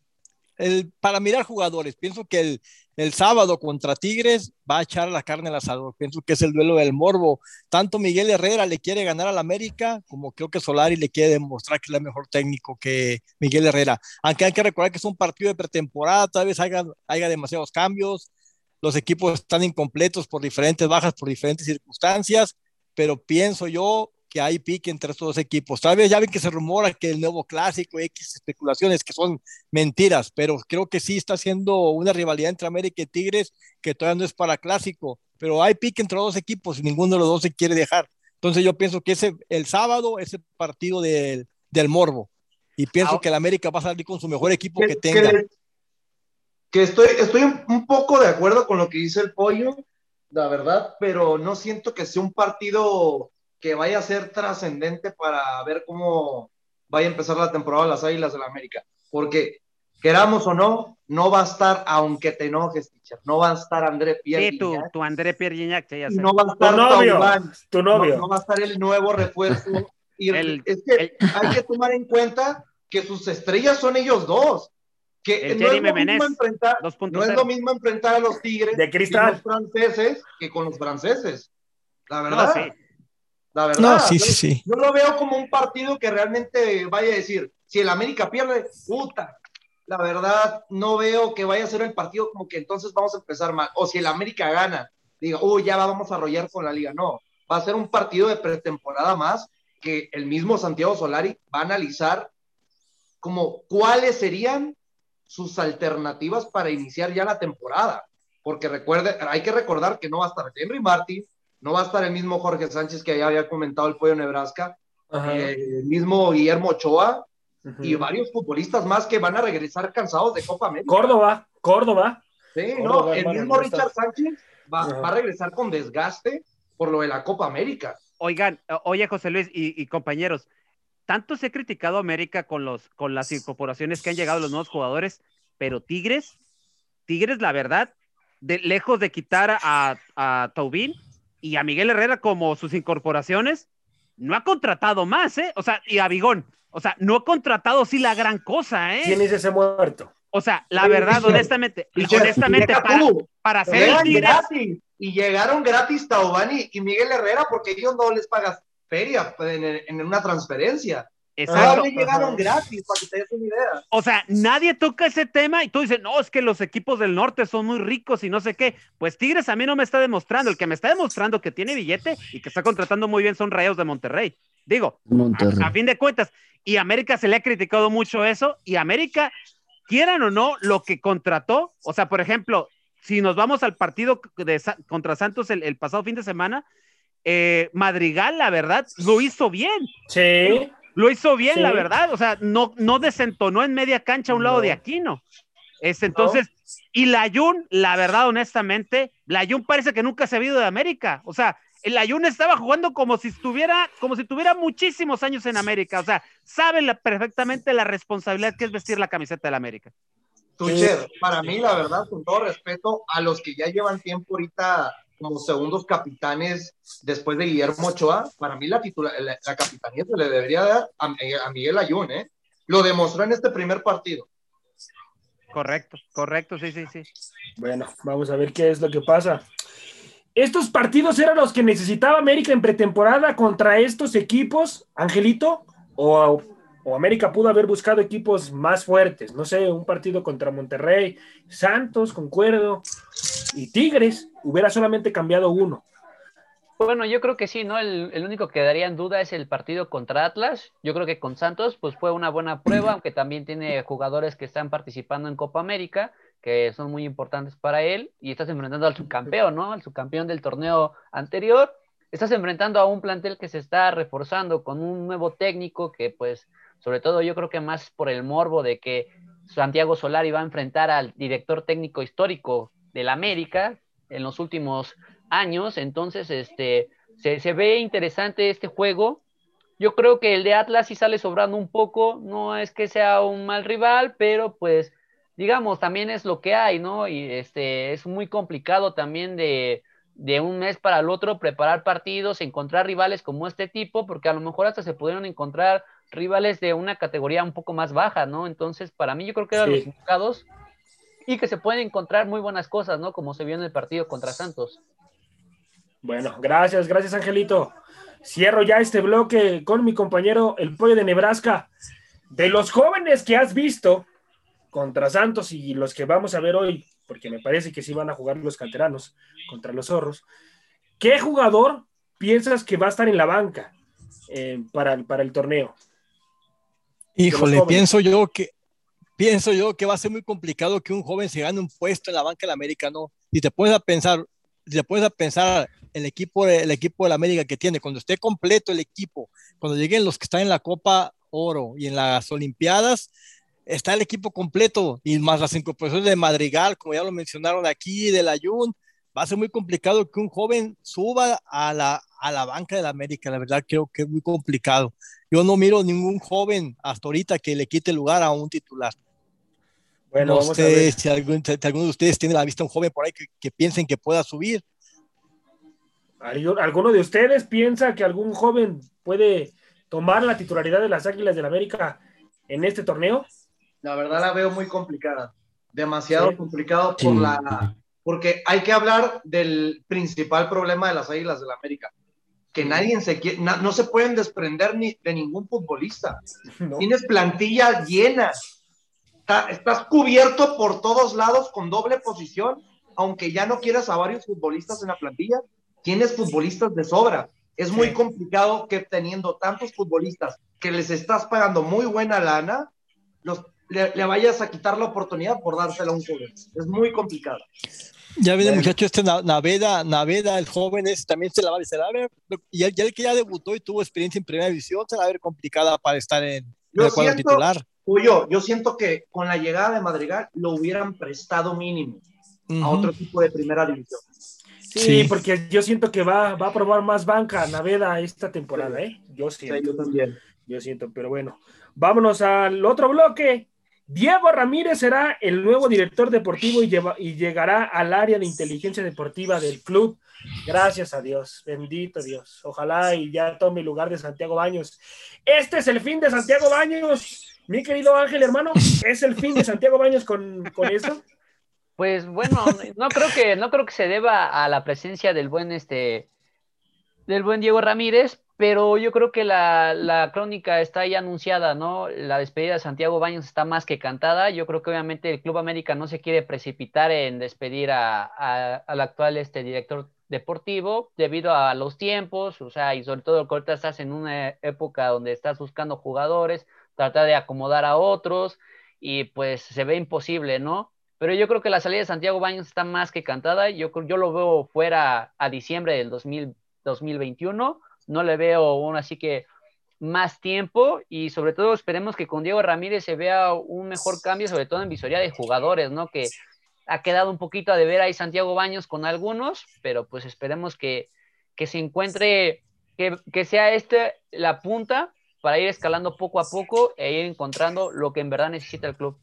el, para mirar jugadores, pienso que el, el sábado contra Tigres va a echar la carne al asador. Pienso que es el duelo del morbo. Tanto Miguel Herrera le quiere ganar al América, como creo que Solari le quiere demostrar que es el mejor técnico que Miguel Herrera. Aunque hay que recordar que es un partido de pretemporada, tal vez haya, haya demasiados cambios. Los equipos están incompletos por diferentes bajas, por diferentes circunstancias, pero pienso yo que hay pique entre estos dos equipos. Tal vez ya ven que se rumora que el nuevo clásico, X especulaciones que son mentiras, pero creo que sí está siendo una rivalidad entre América y Tigres que todavía no es para clásico, pero hay pique entre los dos equipos y ninguno de los dos se quiere dejar. Entonces yo pienso que ese, el sábado es el partido del, del Morbo y pienso ah, que el América va a salir con su mejor equipo que, que tenga. Que, que, estoy, estoy un poco de acuerdo con lo que dice el pollo, la verdad, pero no siento que sea un partido que vaya a ser trascendente para ver cómo vaya a empezar la temporada de las Águilas de la América. Porque, queramos o no, no va a estar, aunque te enojes, teacher, no va a estar André Pierre Sí, tu, tu André Pierre Gignac, ya sé. No va a estar tu novio, tu novio. No, no, va a estar el nuevo refuerzo. Y el, es que el... hay que tomar en cuenta que sus estrellas son ellos dos. Que El no es, lo mismo enfrentar, 2.0. no es lo mismo enfrentar a los Tigres De cristal. los franceses que con los franceses. La No, verdad. sí. La verdad. No, sí, yo- sí, sí. Yo lo veo como un partido que realmente vaya a decir, si el América pierde, puta. La verdad, no veo que vaya a ser el partido como que entonces vamos a empezar mal. O si el América gana, diga, uy, ya vamos a arrollar con la liga. No, va a ser un partido de pretemporada más que el mismo Santiago Solari va a analizar como cuáles serían sus alternativas para iniciar ya la temporada. Porque recuerde, hay que recordar que no va a estar Henry Martin, no va a estar el mismo Jorge Sánchez que ya había comentado el pollo Nebraska, eh, el mismo Guillermo Ochoa y varios futbolistas más que van a regresar cansados de Copa América. Córdoba, Córdoba. Sí, Córdoba, no, el mismo. Richard Sánchez va, va a regresar con desgaste por lo de la Copa América. Oigan, oye, José Luis y, y compañeros, tanto se ha criticado a América con, los, con las incorporaciones que han llegado los nuevos jugadores, pero Tigres, Tigres, la verdad, de, lejos de quitar a, a Taubín y a Miguel Herrera como sus incorporaciones, no ha contratado más, ¿eh? O sea, y a Bigón, o sea, no ha contratado sí la gran cosa, ¿eh? ¿Quién es ese muerto? O sea, la verdad, honestamente, Richard, honestamente, para, para ser el Llegan Tigres, gratis y llegaron gratis Taubani y Miguel Herrera porque ellos no les pagas feria en, en una transferencia. Exacto. Todavía llegaron gratis, para que te des una idea. O sea, nadie toca ese tema y tú dices, no, es que los equipos del norte son muy ricos y no sé qué. Pues Tigres a mí no me está demostrando. El que me está demostrando que tiene billete y que está contratando muy bien son Rayos de Monterrey. Digo, Monterrey. a, a fin de cuentas. Y América se le ha criticado mucho eso. Y América, quieran o no, lo que contrató, o sea, por ejemplo, si nos vamos al partido de, Sa- contra Santos el, el pasado fin de semana, eh, Madrigal, la verdad, lo hizo bien. Sí. Lo hizo bien, Sí. la verdad. O sea, no, no desentonó en media cancha a un lado No. de Aquino. Este, entonces, y Layun, la verdad, honestamente, Layun parece que nunca se ha ido de América. O sea, el Layun estaba jugando como si estuviera, como si tuviera muchísimos años en América. O sea, sabe la- perfectamente la responsabilidad que es vestir la camiseta del América. Tucher, para mí, la verdad, con todo respeto a los que ya llevan tiempo ahorita como segundos capitanes después de Guillermo Ochoa, para mí la, titula- la, la capitanía se le debería dar a, a Miguel Ayun, ¿eh? Lo demostró en este primer partido. Correcto, correcto, sí, sí, sí. Bueno, vamos a ver qué es lo que pasa. Estos partidos eran los que necesitaba América en pretemporada contra estos equipos, Angelito, o, o América pudo haber buscado equipos más fuertes, no sé, un partido contra Monterrey, Santos, concuerdo, y Tigres, hubiera solamente cambiado uno. Bueno, yo creo que sí, ¿no? El, único que daría en duda es el partido contra Atlas. Yo creo que con Santos, pues fue una buena prueba, aunque también tiene jugadores que están participando en Copa América, que son muy importantes para él, y estás enfrentando al subcampeón, ¿no? Al subcampeón del torneo anterior. Estás enfrentando a un plantel que se está reforzando con un nuevo técnico que, pues, sobre todo yo creo que más por el morbo de que Santiago Solari va a enfrentar al director técnico histórico del América en los últimos años, entonces este, se, se, ve interesante este juego. Yo creo que el de Atlas sí sale sobrando un poco, no es que sea un mal rival, pero pues digamos, también es lo que hay, ¿no? Y este, es muy complicado también de, de un mes para el otro preparar partidos, encontrar rivales como este tipo, porque a lo mejor hasta se pudieron encontrar rivales de una categoría un poco más baja, ¿no? Entonces, para mí yo creo que eran Sí. los indicados y que se pueden encontrar muy buenas cosas, ¿no? Como se vio en el partido contra Santos. Bueno, gracias, gracias Angelito. Cierro ya este bloque con mi compañero el pollo de Nebraska. De los jóvenes que has visto contra Santos y los que vamos a ver hoy, porque me parece que sí van a jugar los canteranos contra los zorros, ¿qué jugador piensas que va a estar en la banca eh, para, el- para el torneo? Híjole, pienso yo que pienso yo que va a ser muy complicado que un joven se gane un puesto en la banca del América, ¿no? Si te pones a pensar, si te pones a pensar el equipo, el equipo del América que tiene, cuando esté completo el equipo, cuando lleguen los que están en la Copa Oro y en las Olimpiadas, está el equipo completo y más las incorporaciones de Madrigal, como ya lo mencionaron aquí, del Ayun, va a ser muy complicado que un joven suba a la, a la banca del América, la verdad creo que es muy complicado. Yo no miro ningún joven hasta ahorita que le quite lugar a un titular. Bueno, no vamos a sé ver. si, algún- si alguno de ustedes tiene a la vista un joven por ahí que, que piensen que pueda subir. ¿Algu- ¿Alguno de ustedes piensa que algún joven puede tomar la titularidad de las Águilas del América en este torneo? La verdad la veo muy complicada. Demasiado Sí. complicado por Sí. la. Porque hay que hablar del principal problema de las Águilas del América. Que nadie se quiere, na- no se pueden desprender ni de ningún futbolista. ¿no? Tienes plantilla llena. Está- estás cubierto por todos lados con doble posición, aunque ya no quieras a varios futbolistas en la plantilla, tienes futbolistas de sobra. Es muy Sí. complicado que teniendo tantos futbolistas que les estás pagando muy buena lana, los, le, le vayas a quitar la oportunidad por dársela a un joven. Es muy complicado. Ya viene Bueno. muchacho este Na- Naveda, Naveda, el joven ese también se la va, se la va a ver, y el que ya debutó y tuvo experiencia en primera división, se la va a ver complicada para estar en, el cuadro siento- titular. Yo, yo siento que con la llegada de Madrigal lo hubieran prestado mínimo a otro equipo de primera división. Sí, Sí. porque yo siento que va, va a probar más banca Naveda esta temporada, ¿eh? Yo siento. yo también. Yo siento, pero bueno. Vámonos al otro bloque. Diego Ramírez será el nuevo director deportivo y, lleva- y llegará al área de inteligencia deportiva del club. Gracias a Dios, bendito Dios. Ojalá y ya tome el lugar de Santiago Baños. Este es el fin de Santiago Baños, mi querido Ángel, hermano. ¿Es el fin de Santiago Baños con, con? Pues bueno, no creo que, no creo que se deba a la presencia del buen este del buen Diego Ramírez, pero yo creo que la, la crónica está ahí anunciada, ¿no? La despedida de Santiago Baños está más que cantada. Yo creo que obviamente el Club América no se quiere precipitar en despedir a- al actual este, director deportivo debido a los tiempos, o sea, y sobre todo que ahorita estás en una época donde estás buscando jugadores, tratar de acomodar a otros y pues se ve imposible, ¿no? Pero yo creo que la salida de Santiago Baños está más que cantada. Yo, yo lo veo fuera a diciembre del 2000 2021. No le veo aún así que más tiempo y sobre todo esperemos que con Diego Ramírez se vea un mejor cambio, sobre todo en visoría de jugadores, ¿no? Que ha quedado un poquito a deber ahí Santiago Baños con algunos, pero pues esperemos que, que se encuentre, que, que sea este la punta para ir escalando poco a poco e ir encontrando lo que en verdad necesita el club.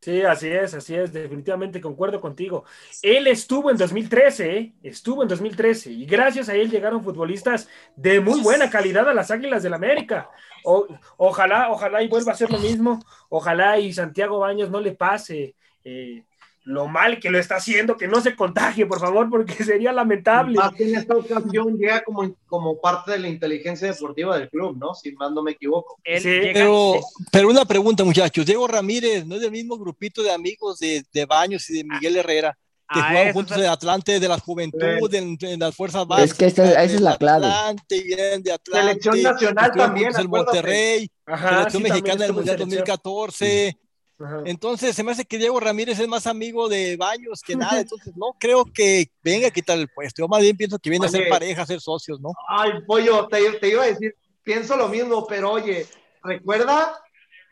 Sí, así es, así es, definitivamente concuerdo contigo. Él estuvo en 2013, ¿eh? estuvo en 2013 y gracias a él llegaron futbolistas de muy buena calidad a las Águilas del América. O- ojalá, ojalá y vuelva a ser lo mismo, ojalá y Santiago Baños no le pase eh, lo mal que lo está haciendo, que no se contagie, por favor, porque sería lamentable. Más en esta ocasión llega como, como parte de la inteligencia deportiva del club, ¿no? Si más no me equivoco. Sí, llega- Pero, pero una pregunta, muchachos. Diego Ramírez no es del mismo grupito de amigos de, de Baños y de Miguel Herrera, que Ah, jugaban juntos en Atlante de la juventud, en, en las fuerzas básicas. Es que esta- esa es de la clave. Atlante, vienen de Atlante. Selección nacional también, acuérdate. Monterrey, Ajá, selección sí, mexicana del Mundial selección. 2014. Ajá. Entonces, se me hace que Diego Ramírez es más amigo de Baños que nada. Entonces, no creo que venga a quitar el puesto. Yo más bien pienso que viene a ser pareja, a ser socios, ¿no? Ay, pollo, te, te iba a decir, pienso lo mismo, pero oye, recuerda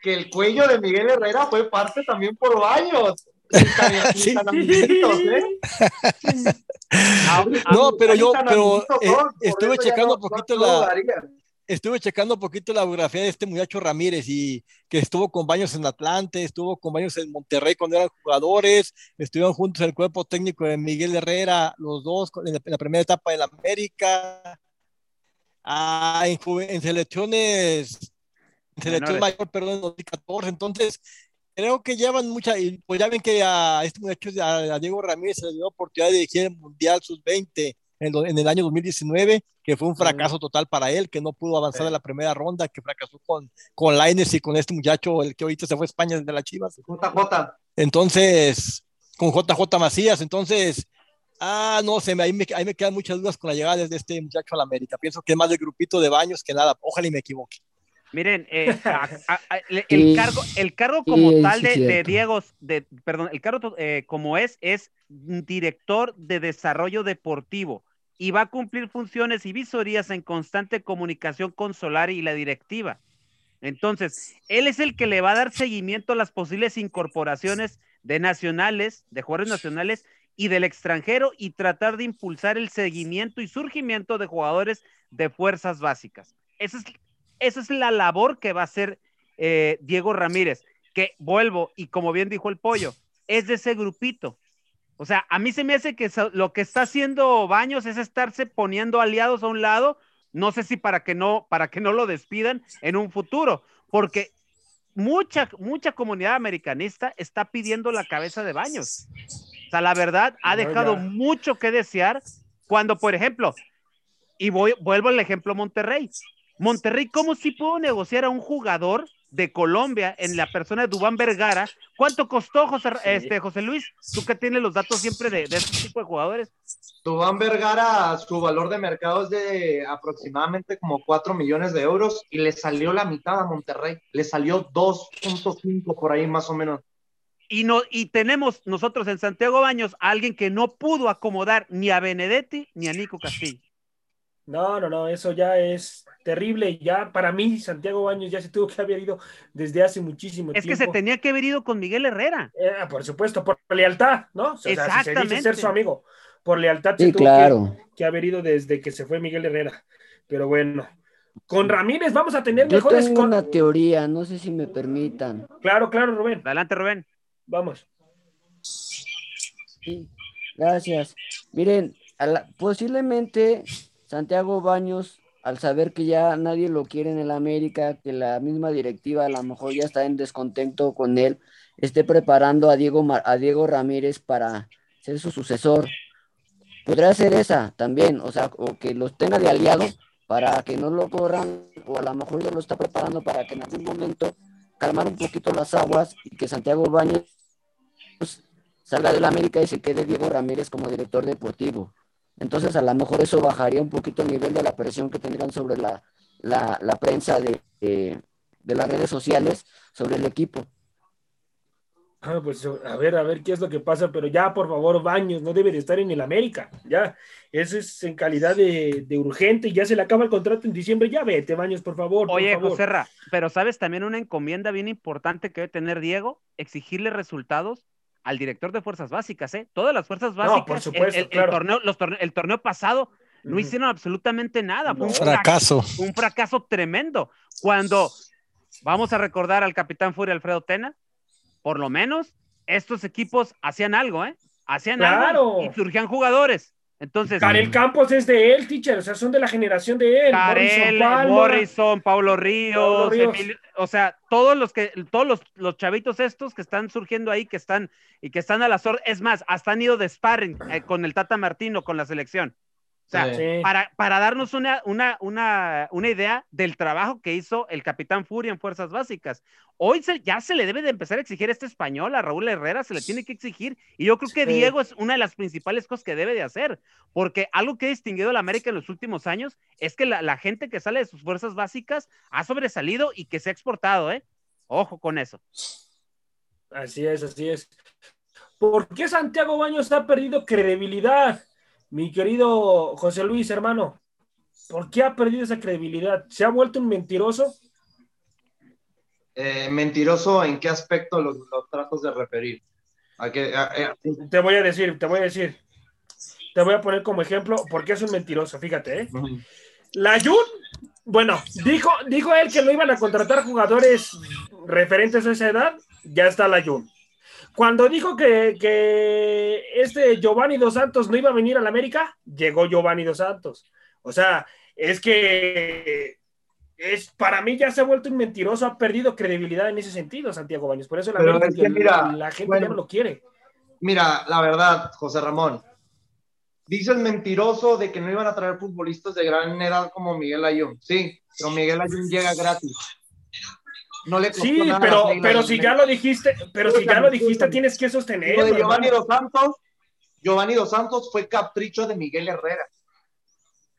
que el cuello de Miguel Herrera fue parte también por baños. Sí. ¿eh? No, pero yo, pero eh, estuve checando no- un poquito no- no la. Estuve checando un poquito la biografía de este muchacho Ramírez y que estuvo con Baños en Atlante, estuvo con Baños en Monterrey cuando eran jugadores, estuvieron juntos en el cuerpo técnico de Miguel Herrera, los dos en la, en la primera etapa del América, ah, en, en selecciones, en selección mayor, perdón, en 2014, entonces creo que llevan mucha, y pues ya ven que a este muchacho, a, a Diego Ramírez se le dio la oportunidad de dirigir el Mundial Sub-20 en, en el año 2019, que fue un fracaso total para él, que no pudo avanzar en la primera ronda, que fracasó con, con Lainez y con este muchacho, el que ahorita se fue a España desde las Chivas. JJ. Entonces, con JJ Macías, entonces, ah, no sé, ahí me, ahí me quedan muchas dudas con la llegada de este muchacho a la América. Pienso que es más del grupito de baños que nada. Ojalá y me equivoque. Miren, eh, a- a- a- el, cargo, el cargo como Sí, tal de, de. Diego, de, perdón, el cargo eh, como es, es director de desarrollo deportivo y va a cumplir funciones y visorías en constante comunicación con Solari y la directiva. Entonces, él es el que le va a dar seguimiento a las posibles incorporaciones de nacionales, de jugadores nacionales y del extranjero y tratar de impulsar el seguimiento y surgimiento de jugadores de fuerzas básicas. Esa es, esa es la labor que va a hacer eh, Diego Ramírez, que vuelvo y como bien dijo el pollo, es de ese grupito. O sea, a mí se me hace que lo que está haciendo Baños es estarse poniendo aliados a un lado, no sé si para que no, para que no lo despidan en un futuro, porque mucha, mucha comunidad americanista está pidiendo la cabeza de Baños. O sea, la verdad, ha dejado mucho que desear cuando, por ejemplo, y voy, vuelvo al ejemplo Monterrey. Monterrey, ¿cómo si pudo negociar a un jugador de Colombia en la persona de Dubán Vergara? ¿Cuánto costó, José, este, José Luis? Tú que tienes los datos siempre de, de este tipo de jugadores. Dubán Vergara, su valor de mercado es de aproximadamente como 4 millones de euros y le salió la mitad a Monterrey. Le salió 2.5 por ahí más o menos. Y, no, y tenemos nosotros en Santiago Baños a alguien que no pudo acomodar ni a Benedetti ni a Nico Castillo. No, no, no, eso ya es terrible. Ya para mí, Santiago Baños ya se tuvo que haber ido desde hace muchísimo es tiempo. Es que se tenía que haber ido con Miguel Herrera. Eh, por supuesto, por lealtad, ¿no? O sea, Exactamente. Si se dice ser su amigo. Por lealtad se Sí, tuvo claro. que, que haber ido desde que se fue Miguel Herrera. Pero bueno, con Ramírez vamos a tener Yo mejores. tengo con- una teoría, no sé si me permitan. Claro, claro, Rubén. Adelante, Rubén. Vamos. Sí, gracias. Miren, a la- posiblemente Santiago Baños, al saber que ya nadie lo quiere en el América, que la misma directiva a lo mejor ya está en descontento con él, esté preparando a Diego, a Diego Ramírez para ser su sucesor. Podría ser esa también, o sea, o que los tenga de aliado para que no lo corran, o a lo mejor ya lo está preparando para que en algún momento calmar un poquito las aguas y que Santiago Baños salga del América y se quede Diego Ramírez como director deportivo. Entonces, a lo mejor eso bajaría un poquito el nivel de la presión que tendrían sobre la, la, la prensa de, de, de las redes sociales sobre el equipo. Ah, pues a ver, a ver qué es lo que pasa, pero ya, por favor, Baños no debe de estar en el América. Ya, eso es en calidad de, de urgente. Ya se le acaba el contrato en diciembre. Ya vete, Baños, por favor. Oye. José pero sabes también una encomienda bien importante que debe tener Diego, exigirle resultados al director de fuerzas básicas, ¿eh? Todas las fuerzas No, básicas. por el- supuesto, el, el claro. torneo, los torne- el torneo pasado no hicieron absolutamente nada. Fue Un un fracaso. un fracaso tremendo. Cuando vamos a recordar al capitán Furia Alfredo Tena, por lo menos estos equipos hacían algo, ¿eh? Hacían Claro. algo y surgían jugadores. Entonces, Karel Campos es de él, teacher. O sea, son de la generación de él. Karel, Morrison. Morrison, Paulo Ríos. Emilio- o sea, todos los que, todos los, los chavitos estos que están surgiendo ahí, que están y que están a la orden, es más, hasta han ido de sparring eh, con el Tata Martino, con la selección. O sea, Sí. Para, para darnos una, una, una, una idea del trabajo que hizo el capitán Furia en Fuerzas Básicas. Hoy se- ya se le debe de empezar a exigir este español, a Raúl Herrera se le tiene que exigir, y yo creo que Sí. Diego es una de las principales cosas que debe de hacer, porque algo que ha distinguido a la América en los últimos años es que la, la gente que sale de sus Fuerzas Básicas ha sobresalido y que se ha exportado, ¿eh? Ojo con eso. Así es, así es. ¿Por qué Santiago Baños ha perdido credibilidad? Mi querido José Luis, hermano. ¿Por qué ha perdido esa credibilidad? ¿Se ha vuelto un mentiroso? Eh, mentiroso, ¿en qué aspecto los, los tratos de referir? ¿A qué- a- a- Te voy a decir, te voy a decir. Te voy a poner como ejemplo por qué es un mentiroso, fíjate, ¿eh? La Jun, bueno, dijo, dijo él que no iban a contratar jugadores referentes a esa edad, ya está la Jun. Cuando dijo que, que este Giovanni Dos Santos no iba a venir a la América, llegó Giovanni Dos Santos. O sea, es que es para mí ya se ha vuelto un mentiroso, ha perdido credibilidad en ese sentido, Santiago Baños. Por eso la, América- es que mira, la gente bueno. ya no lo quiere. Mira, la verdad, José Ramón, dices mentiroso de que no iban a traer futbolistas de gran edad como Miguel Ayun. Sí, pero Miguel Ayun llega gratis. No le costó Sí, nada pero, pero si ya lo dijiste, pero si ya lo dijiste, tienes que Lo sostenerlo. de Giovanni hermano. Dos Santos, Giovanni Dos Santos fue capricho de Miguel Herrera.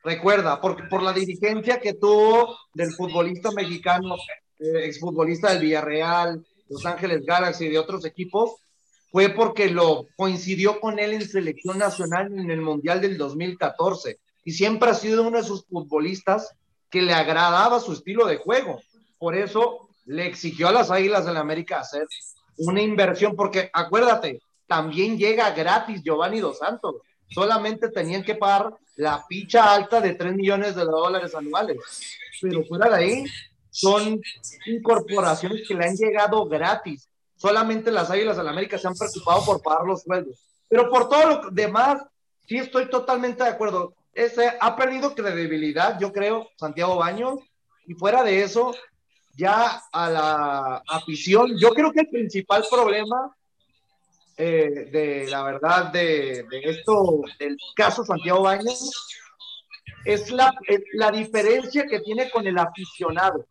Recuerda, porque por la dirigencia que tuvo del futbolista mexicano, eh, exfutbolista del Villarreal, Los Ángeles Galaxy y de otros equipos, fue porque lo coincidió con él en selección nacional en el Mundial del 2014. Y siempre ha sido uno de sus futbolistas que le agradaba su estilo de juego. Por eso le exigió a las Águilas del América hacer una inversión, porque acuérdate, también llega gratis Giovanni Dos Santos. Solamente tenían que pagar la ficha alta de 3 millones de dólares anuales. Pero fuera de ahí, son incorporaciones que le han llegado gratis. Solamente las Águilas del América se han preocupado por pagar los sueldos. Pero por todo lo demás, sí estoy totalmente de acuerdo. Ese ha perdido credibilidad, yo creo, Santiago Baños. Y fuera de eso, ya a la afición. Yo creo que el principal problema eh, de la verdad de, de, esto, del caso Santiago Baños, es la, es la diferencia que tiene con el aficionado.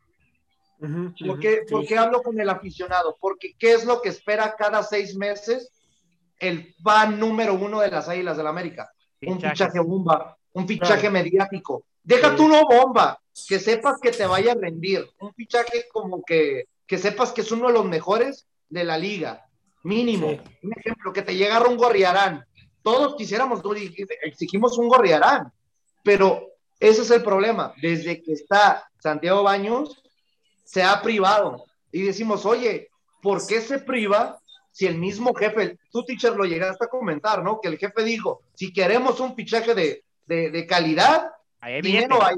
Uh -huh, ¿Por, qué, sí. ¿Por, qué, hablo con el aficionado? Porque ¿qué es lo que espera cada seis meses el fan número uno de las Águilas del la América? Un fichaje bomba, un fichaje claro. mediático. Deja tú no bomba, que sepas que te vaya a rendir. Un fichaje como que, que sepas que es uno de los mejores de la liga. Mínimo. Sí. Un ejemplo, que te llegara un gorriarán. Todos quisiéramos, exigimos un gorriarán, pero ese es el problema. Desde que está Santiago Baños, se ha privado. Y decimos, oye, ¿por qué se priva si el mismo jefe, tú, teacher, lo llegaste a comentar, ¿no? Que el jefe dijo, si queremos un fichaje de, de, de calidad, hay dinero hay.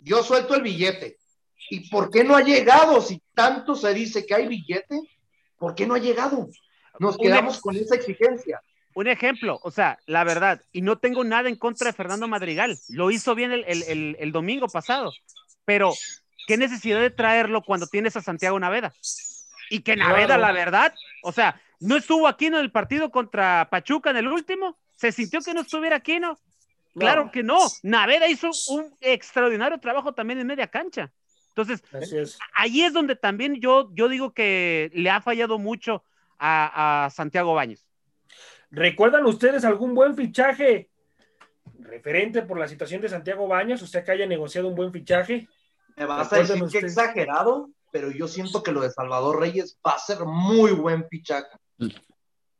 Yo suelto el billete. ¿Y por qué no ha llegado? Si tanto se dice que hay billete, ¿por qué no ha llegado? Nos quedamos con esa exigencia. Un ejemplo, o sea, la verdad, y no tengo nada en contra de Fernando Madrigal, lo hizo bien el, el, el, el domingo pasado, pero ¿qué necesidad de traerlo cuando tienes a Santiago Naveda? Y que Naveda, claro. la verdad, o sea, no estuvo aquí en el partido contra Pachuca en el último, se sintió que no estuviera aquí, ¿no? Claro que no, Naveda hizo un extraordinario trabajo también en media cancha. Entonces, es. ahí es donde también yo, yo digo que le ha fallado mucho a, a Santiago Baños. ¿Recuerdan ustedes algún buen fichaje referente por la situación de Santiago Baños? ¿Usted que haya negociado un buen fichaje? Me vas a decir que exagerado, pero yo siento que lo de Salvador Reyes va a ser muy buen fichaje.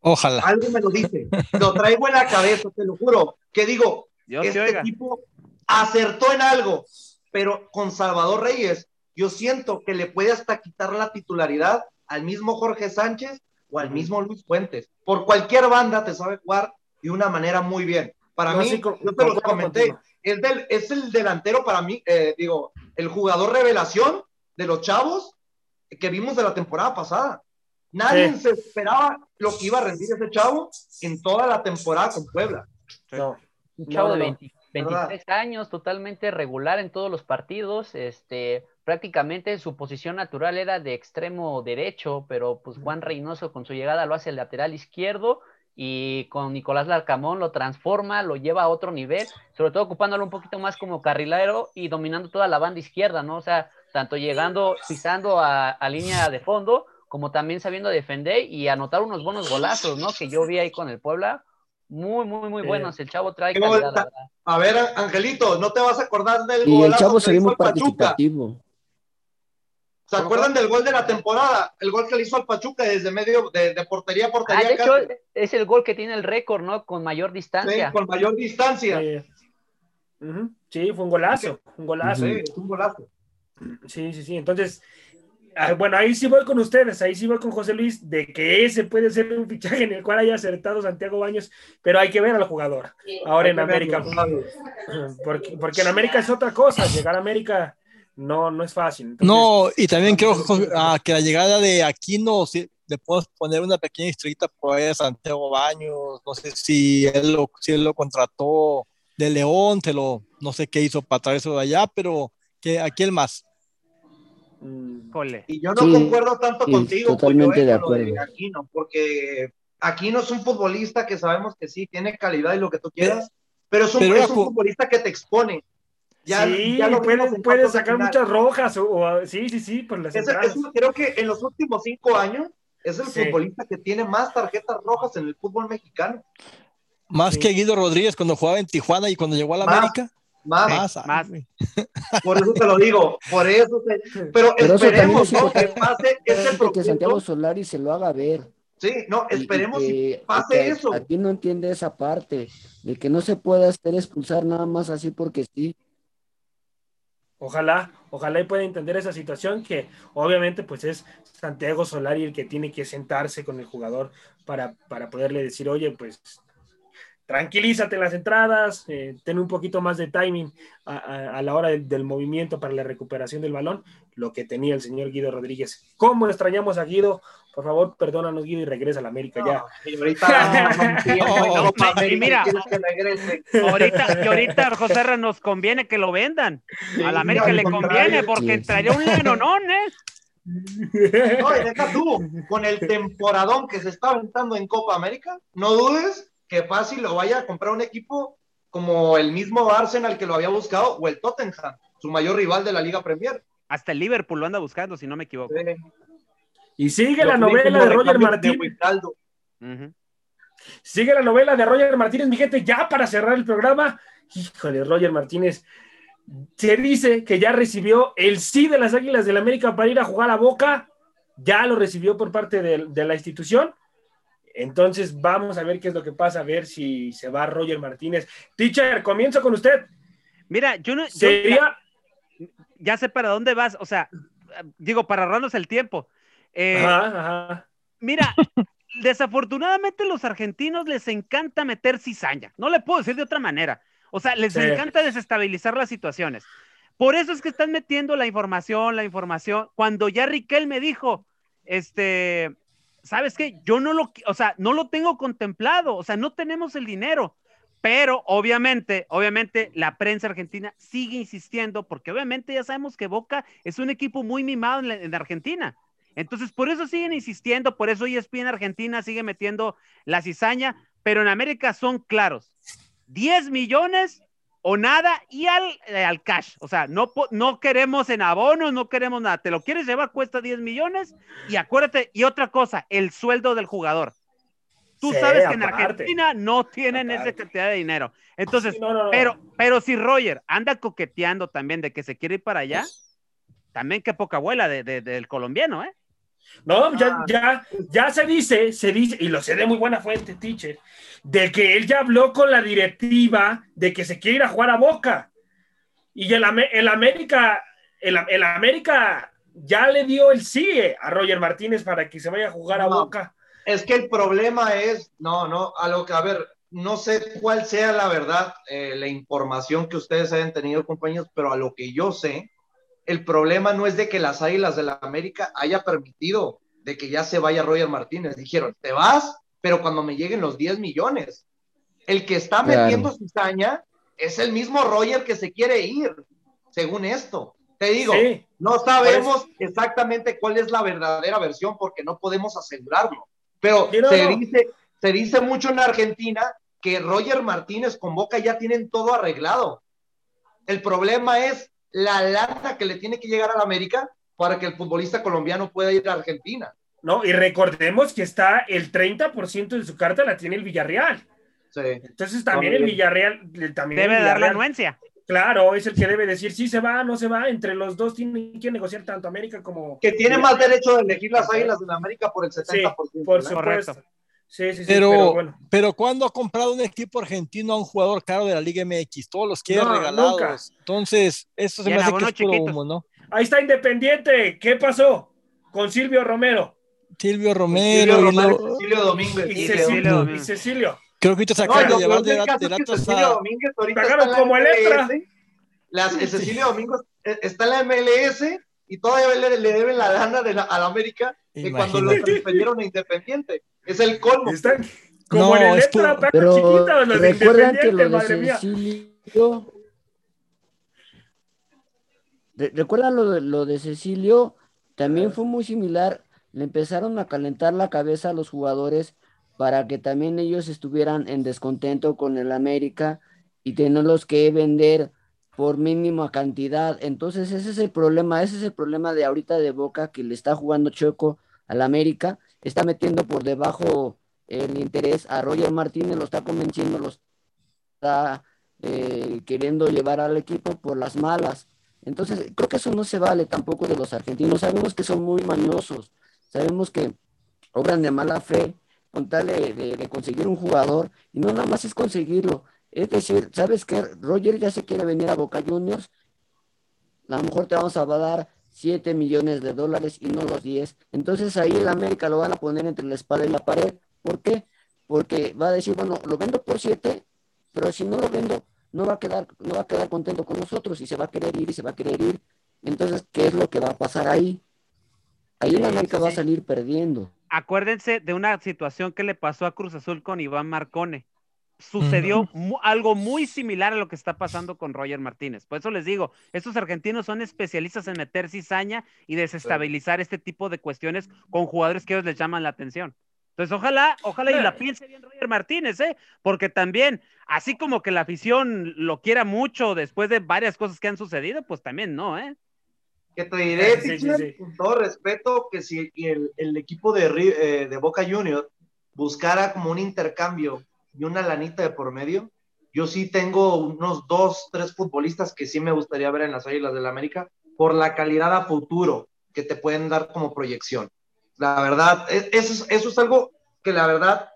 Ojalá. Algo me lo dice. Lo traigo en la cabeza, te lo juro. Que digo, Dios este tipo acertó en algo, pero con Salvador Reyes, yo siento que le puede hasta quitar la titularidad al mismo Jorge Sánchez o al mismo Luis Fuentes. Por cualquier banda te sabe jugar de una manera muy bien. Para no, mí, sí, yo te lo comenté, es, del, es, el delantero para mí, eh, digo, el jugador revelación de los chavos que vimos de la temporada pasada. Nadie sí. se esperaba lo que iba a rendir ese chavo en toda la temporada con Puebla. No. Un chavo no, de 20, 23 años, totalmente regular en todos los partidos, este, prácticamente su posición natural era de extremo derecho, pero pues Juan Reynoso con su llegada lo hace el lateral izquierdo y con Nicolás Larcamón lo transforma, lo lleva a otro nivel, sobre todo ocupándolo un poquito más como carrilero y dominando toda la banda izquierda, ¿no? O sea, tanto llegando, pisando a, a línea de fondo, como también sabiendo defender y anotar unos buenos golazos, ¿no? Que yo vi ahí con el Puebla, muy, muy, muy buenos. El chavo trae calidad, la A ver, Angelito, ¿no te vas a acordar del y el chavo sería muy participativo. ¿Se acuerdan del gol de la temporada? El gol que le hizo al Pachuca desde medio de, de portería a portería. Ah, de hecho, casi. es el gol que tiene el récord, ¿no? Con mayor distancia. Sí, con mayor distancia. Sí, uh -huh. sí fue un golazo. Un golazo. Sí, un golazo. Sí, sí, sí. Entonces, bueno, ahí sí voy con ustedes, ahí sí voy con José Luis, de que ese puede ser un fichaje en el cual haya acertado Santiago Baños, pero hay que ver al jugador. Ahora en América. Porque, porque en América es otra cosa. Llegar a América no, no es fácil. Entonces, no, y también creo ah, que la llegada de Aquino, si le podemos poner una pequeña historita por ahí a Santiago Baños, no sé si él lo, si él lo contrató de León, te lo, no sé qué hizo para traerse de allá, pero que aquí el más. Y yo no sí, concuerdo tanto sí, contigo, totalmente de acuerdo. De Aquino, porque Aquino es un futbolista que sabemos que sí, tiene calidad y lo que tú quieras, pero es un, pero es un futbolista que te expone. Ya, sí, ya lo puede, puede sacar muchas rojas. O, o, sí, sí, sí, por las es, es, creo que en los últimos cinco años es el sí. futbolista que tiene más tarjetas rojas en el fútbol mexicano. Más sí. que Guido Rodríguez cuando jugaba en Tijuana y cuando llegó a la más, América. Más, más, más. Por eso te lo digo, por eso. Te... Pero, Pero, esperemos ¿no? que pase ese Que Santiago Solari se lo haga ver. Sí, no, esperemos y, y que, que pase que eso. Aquí no entiende esa parte, de que no se pueda hacer expulsar nada más así porque sí. Ojalá, ojalá y pueda entender esa situación que obviamente pues es Santiago Solari el que tiene que sentarse con el jugador para, para poderle decir, oye, pues tranquilízate en las entradas, eh, ten un poquito más de timing a, a, a la hora de, del movimiento para la recuperación del balón, lo que tenía el señor Guido Rodríguez. ¿Cómo extrañamos a Guido? Por favor, perdónanos, Guido, y regresa a la América ya. y mira, ahorita, que ahorita José R nos conviene que lo vendan. A la América le conviene porque traería un lenonón, ¿eh? No, y deja tú, con el temporadón que se está aventando en Copa América, no dudes que fácil lo vaya a comprar un equipo como el mismo Arsenal que lo había buscado o el Tottenham, su mayor rival de la Liga Premier. Hasta el Liverpool lo anda buscando, si no me equivoco. Y sigue Lo la novela de Roger Martínez. Sigue la novela de Roger Martínez, mi gente, ya para cerrar el programa. Híjole, Roger Martínez. Se dice que ya recibió el sí de las Águilas del América para ir a jugar a Boca. Ya lo recibió por parte de, de la institución. Entonces vamos a ver qué es lo que pasa, a ver si se va Roger Martínez. Teacher, comienzo con usted. Mira, yo no. yo ya, Sería. ya sé para dónde vas, o sea, digo, para ahorrarnos el tiempo. Eh, Ajá, ajá. Mira, desafortunadamente los argentinos les encanta meter cizaña. No le puedo decir de otra manera. O sea, les Sí. encanta desestabilizar las situaciones. Por eso es que están metiendo la información, la información. Cuando ya Riquel me dijo, este, ¿sabes qué? Yo no lo, o sea, no lo tengo contemplado. O sea, no tenemos el dinero. Pero obviamente, obviamente la prensa argentina sigue insistiendo porque obviamente ya sabemos que Boca es un equipo muy mimado en Argentina. Entonces, por eso siguen insistiendo, por eso ESPN Argentina sigue metiendo la cizaña, pero en América son claros. 10 millones o nada y al, eh, al cash. O sea, no, no queremos en abonos, no queremos nada. Te lo quieres llevar, cuesta 10 millones y acuérdate, y otra cosa, el sueldo del jugador. Tú Sí, sabes que en aparte. Argentina no tienen esa cantidad de dinero. Entonces, Sí, no, no, no. pero, pero si Roger anda coqueteando también de que se quiere ir para allá, también qué poca abuela de, de- del colombiano, ¿eh? No, ya, Ah. ya, ya se dice, se dice, y lo sé de muy buena fuente, teacher, de que él ya habló con la directiva de que se quiere ir a jugar a Boca. Y el, el América, el, el América ya le dio el sí a Roger Martínez para que se vaya a jugar a No. Boca. Es que el problema es, no, no, a lo que, a ver, no sé cuál sea la verdad, eh, la información que ustedes hayan tenido, compañeros, pero a lo que yo sé, el problema no es de que las Águilas de la América haya permitido de que ya se vaya Roger Martínez. Dijeron, te vas, pero cuando me lleguen los 10 millones. El que está Claro. metiendo cizaña es el mismo Roger que se quiere ir, según esto. Te digo, Sí. no sabemos exactamente cuál es la verdadera versión porque no podemos asegurarlo. Pero Sí, no, se, no. Dice, se dice mucho en Argentina que Roger Martínez con Boca ya tienen todo arreglado. El problema es la lana que le tiene que llegar a la América para que el futbolista colombiano pueda ir a Argentina. No, y recordemos que está el 30% de su carta la tiene el Villarreal. Sí. Entonces también el. Villarreal, el- también el Debe dar la Villarreal, anuencia. Claro, es el que debe decir si se va, no se va. Entre los dos tienen que negociar tanto América como. Que tiene más derecho de elegir las Águilas de la América por el 70%. Por supuesto. Correcto. Sí, sí, sí, Pero, pero bueno. pero ¿cuándo ha comprado un equipo argentino a un jugador caro de la Liga MX? Todos los quiere No, regalados. nunca. Entonces, eso se Y me hace que es puro humo, ¿no? Ahí está Independiente. ¿Qué pasó con Silvio Romero? Silvio Silvio Romero, y Romero, lo- Cecilio Domínguez. Y Cecilio. Y Cecilio. creo que ahorita se No, acaba y de llevar de, que Cecilio Domínguez ahorita está como Electra. MLS. Las, el Cecilio Domínguez eh, está en la MLS y todavía le, le deben la lana de la, a la América de cuando lo Imagínate. transfirieron a Independiente. Es el colmo. Están como No, en el Pero los de recuerdan que lo de madre. Cecilio. Re- ¿Recuerdan lo de, lo de Cecilio? También fue muy similar. Le empezaron a calentar la cabeza a los jugadores para que también ellos estuvieran en descontento con el América y tenerlos que vender por mínima cantidad. Entonces ese es el problema, ese es el problema de ahorita de Boca que le está jugando Choco al América, está metiendo por debajo el interés a Roger Martínez, lo está convenciendo, lo está eh, queriendo llevar al equipo por las malas. Entonces, creo que eso no se vale tampoco de los argentinos. Sabemos que son muy mañosos, sabemos que obran de mala fe con tal de, conseguir un jugador y no nada más es conseguirlo. Es decir, ¿sabes que Roger ya se quiere venir a Boca Juniors? A lo mejor te vamos a dar 7 millones de dólares y no los 10. Entonces ahí el América lo van a poner entre la espada y la pared. ¿Por qué? Porque va a decir, bueno, lo vendo por 7, pero si no lo vendo, no va a quedar, no va a quedar contento con nosotros y se va a querer ir y se va a querer ir. Entonces, ¿qué es lo que va a pasar ahí? Ahí el América sí, va a salir perdiendo. Acuérdense de una situación que le pasó a Cruz Azul con Iván Marcone. Sucedió algo muy similar a lo que está pasando con Roger Martínez. Por eso les digo, estos argentinos son especialistas en meter cizaña y desestabilizar este tipo de cuestiones con jugadores que ellos les llaman la atención. Entonces, ojalá, ojalá y la piense bien Roger Martínez, ¿eh? Porque también, así como que la afición lo quiera mucho después de varias cosas que han sucedido, pues también no, ¿eh? Que te diré, con todo respeto, que si el, equipo de, eh, de Boca Juniors buscara como un intercambio y una lanita de por medio, yo sí tengo unos dos, tres futbolistas que sí me gustaría ver en las Águilas del la América por la calidad a futuro que te pueden dar como proyección. La verdad, e, eso es, eso es algo que la verdad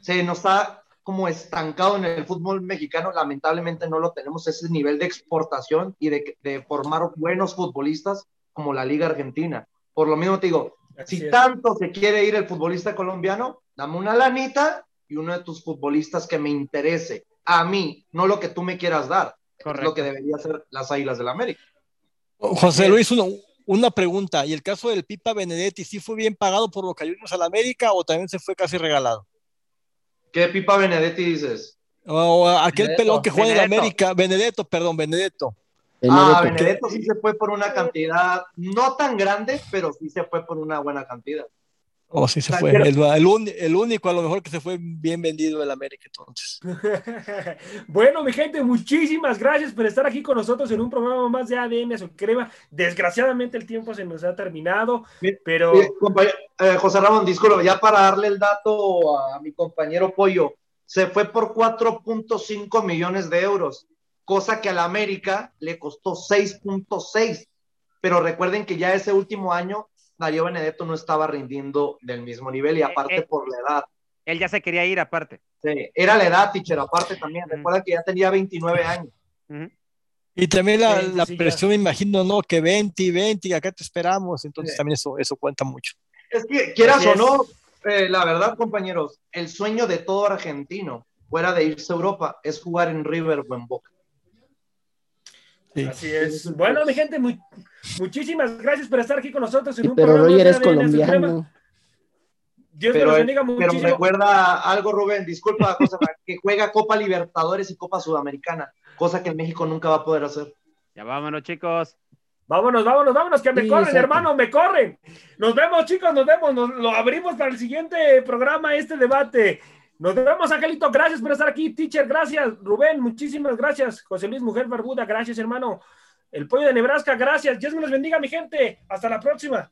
se nos ha como estancado en el fútbol mexicano, lamentablemente no lo tenemos ese nivel de exportación y de, de formar buenos futbolistas como la Liga Argentina. Por lo mismo te digo, si tanto se quiere ir el futbolista colombiano, dame una lanita y uno de tus futbolistas que me interese. A mí, no lo que tú me quieras dar. Es lo que debería ser las Águilas del la América. José Luis, una pregunta. ¿Y el caso del Pipa Benedetti, sí fue bien pagado por Boca Juniors a la América o también se fue casi regalado? ¿Qué Pipa Benedetti dices? O aquel pelón que juega en América, Benedetto, perdón, Benedetto. Ah, Benedetto sí se fue por una cantidad no tan grande, pero sí se fue por una buena cantidad. Oh, sí se fue. El, el, único a lo mejor que se fue bien vendido el América entonces. bueno, mi gente, muchísimas gracias por estar aquí con nosotros en un programa más de ADN a su crema. Desgraciadamente el tiempo se nos ha terminado, pero... Eh, José Ramón, disculpa, ya para darle el dato a mi compañero Pollo, se fue por 4.5 millones de euros, cosa que al América le costó 6.6. Pero recuerden que ya ese último año Darío Benedetto no estaba rindiendo del mismo nivel y eh, aparte eh, por la edad. Él ya se quería ir aparte. Sí, era la edad, teacher, aparte también. Recuerda que ya tenía 29 años. Y también la, presión, me imagino, ¿no? Que 20 y 20, acá te esperamos. Entonces también eso, eso cuenta mucho. Es que, quieras o no, eh, la verdad, compañeros, el sueño de todo argentino, fuera de irse a Europa, es jugar en River o en Boca. Así es. Bueno, mi gente, muchísimas gracias por estar aquí con nosotros en un pero Roger es colombiano. Dios pero, los bendiga muchísimo. Pero recuerda algo, Rubén, disculpa, que juega Copa Libertadores y Copa Sudamericana, cosa que en México nunca va a poder hacer. Ya vámonos, chicos. Vámonos, vámonos, vámonos, que me corren, hermano, me corren. Nos vemos, chicos, nos vemos. Nos, lo abrimos para el siguiente programa, este debate. Nos vemos, Angelito. Gracias por estar aquí. Teacher, gracias. Rubén, muchísimas gracias. José Luis, mujer barbuda, gracias, hermano. El pollo de Nebraska, gracias. Dios me los bendiga, mi gente. Hasta la próxima.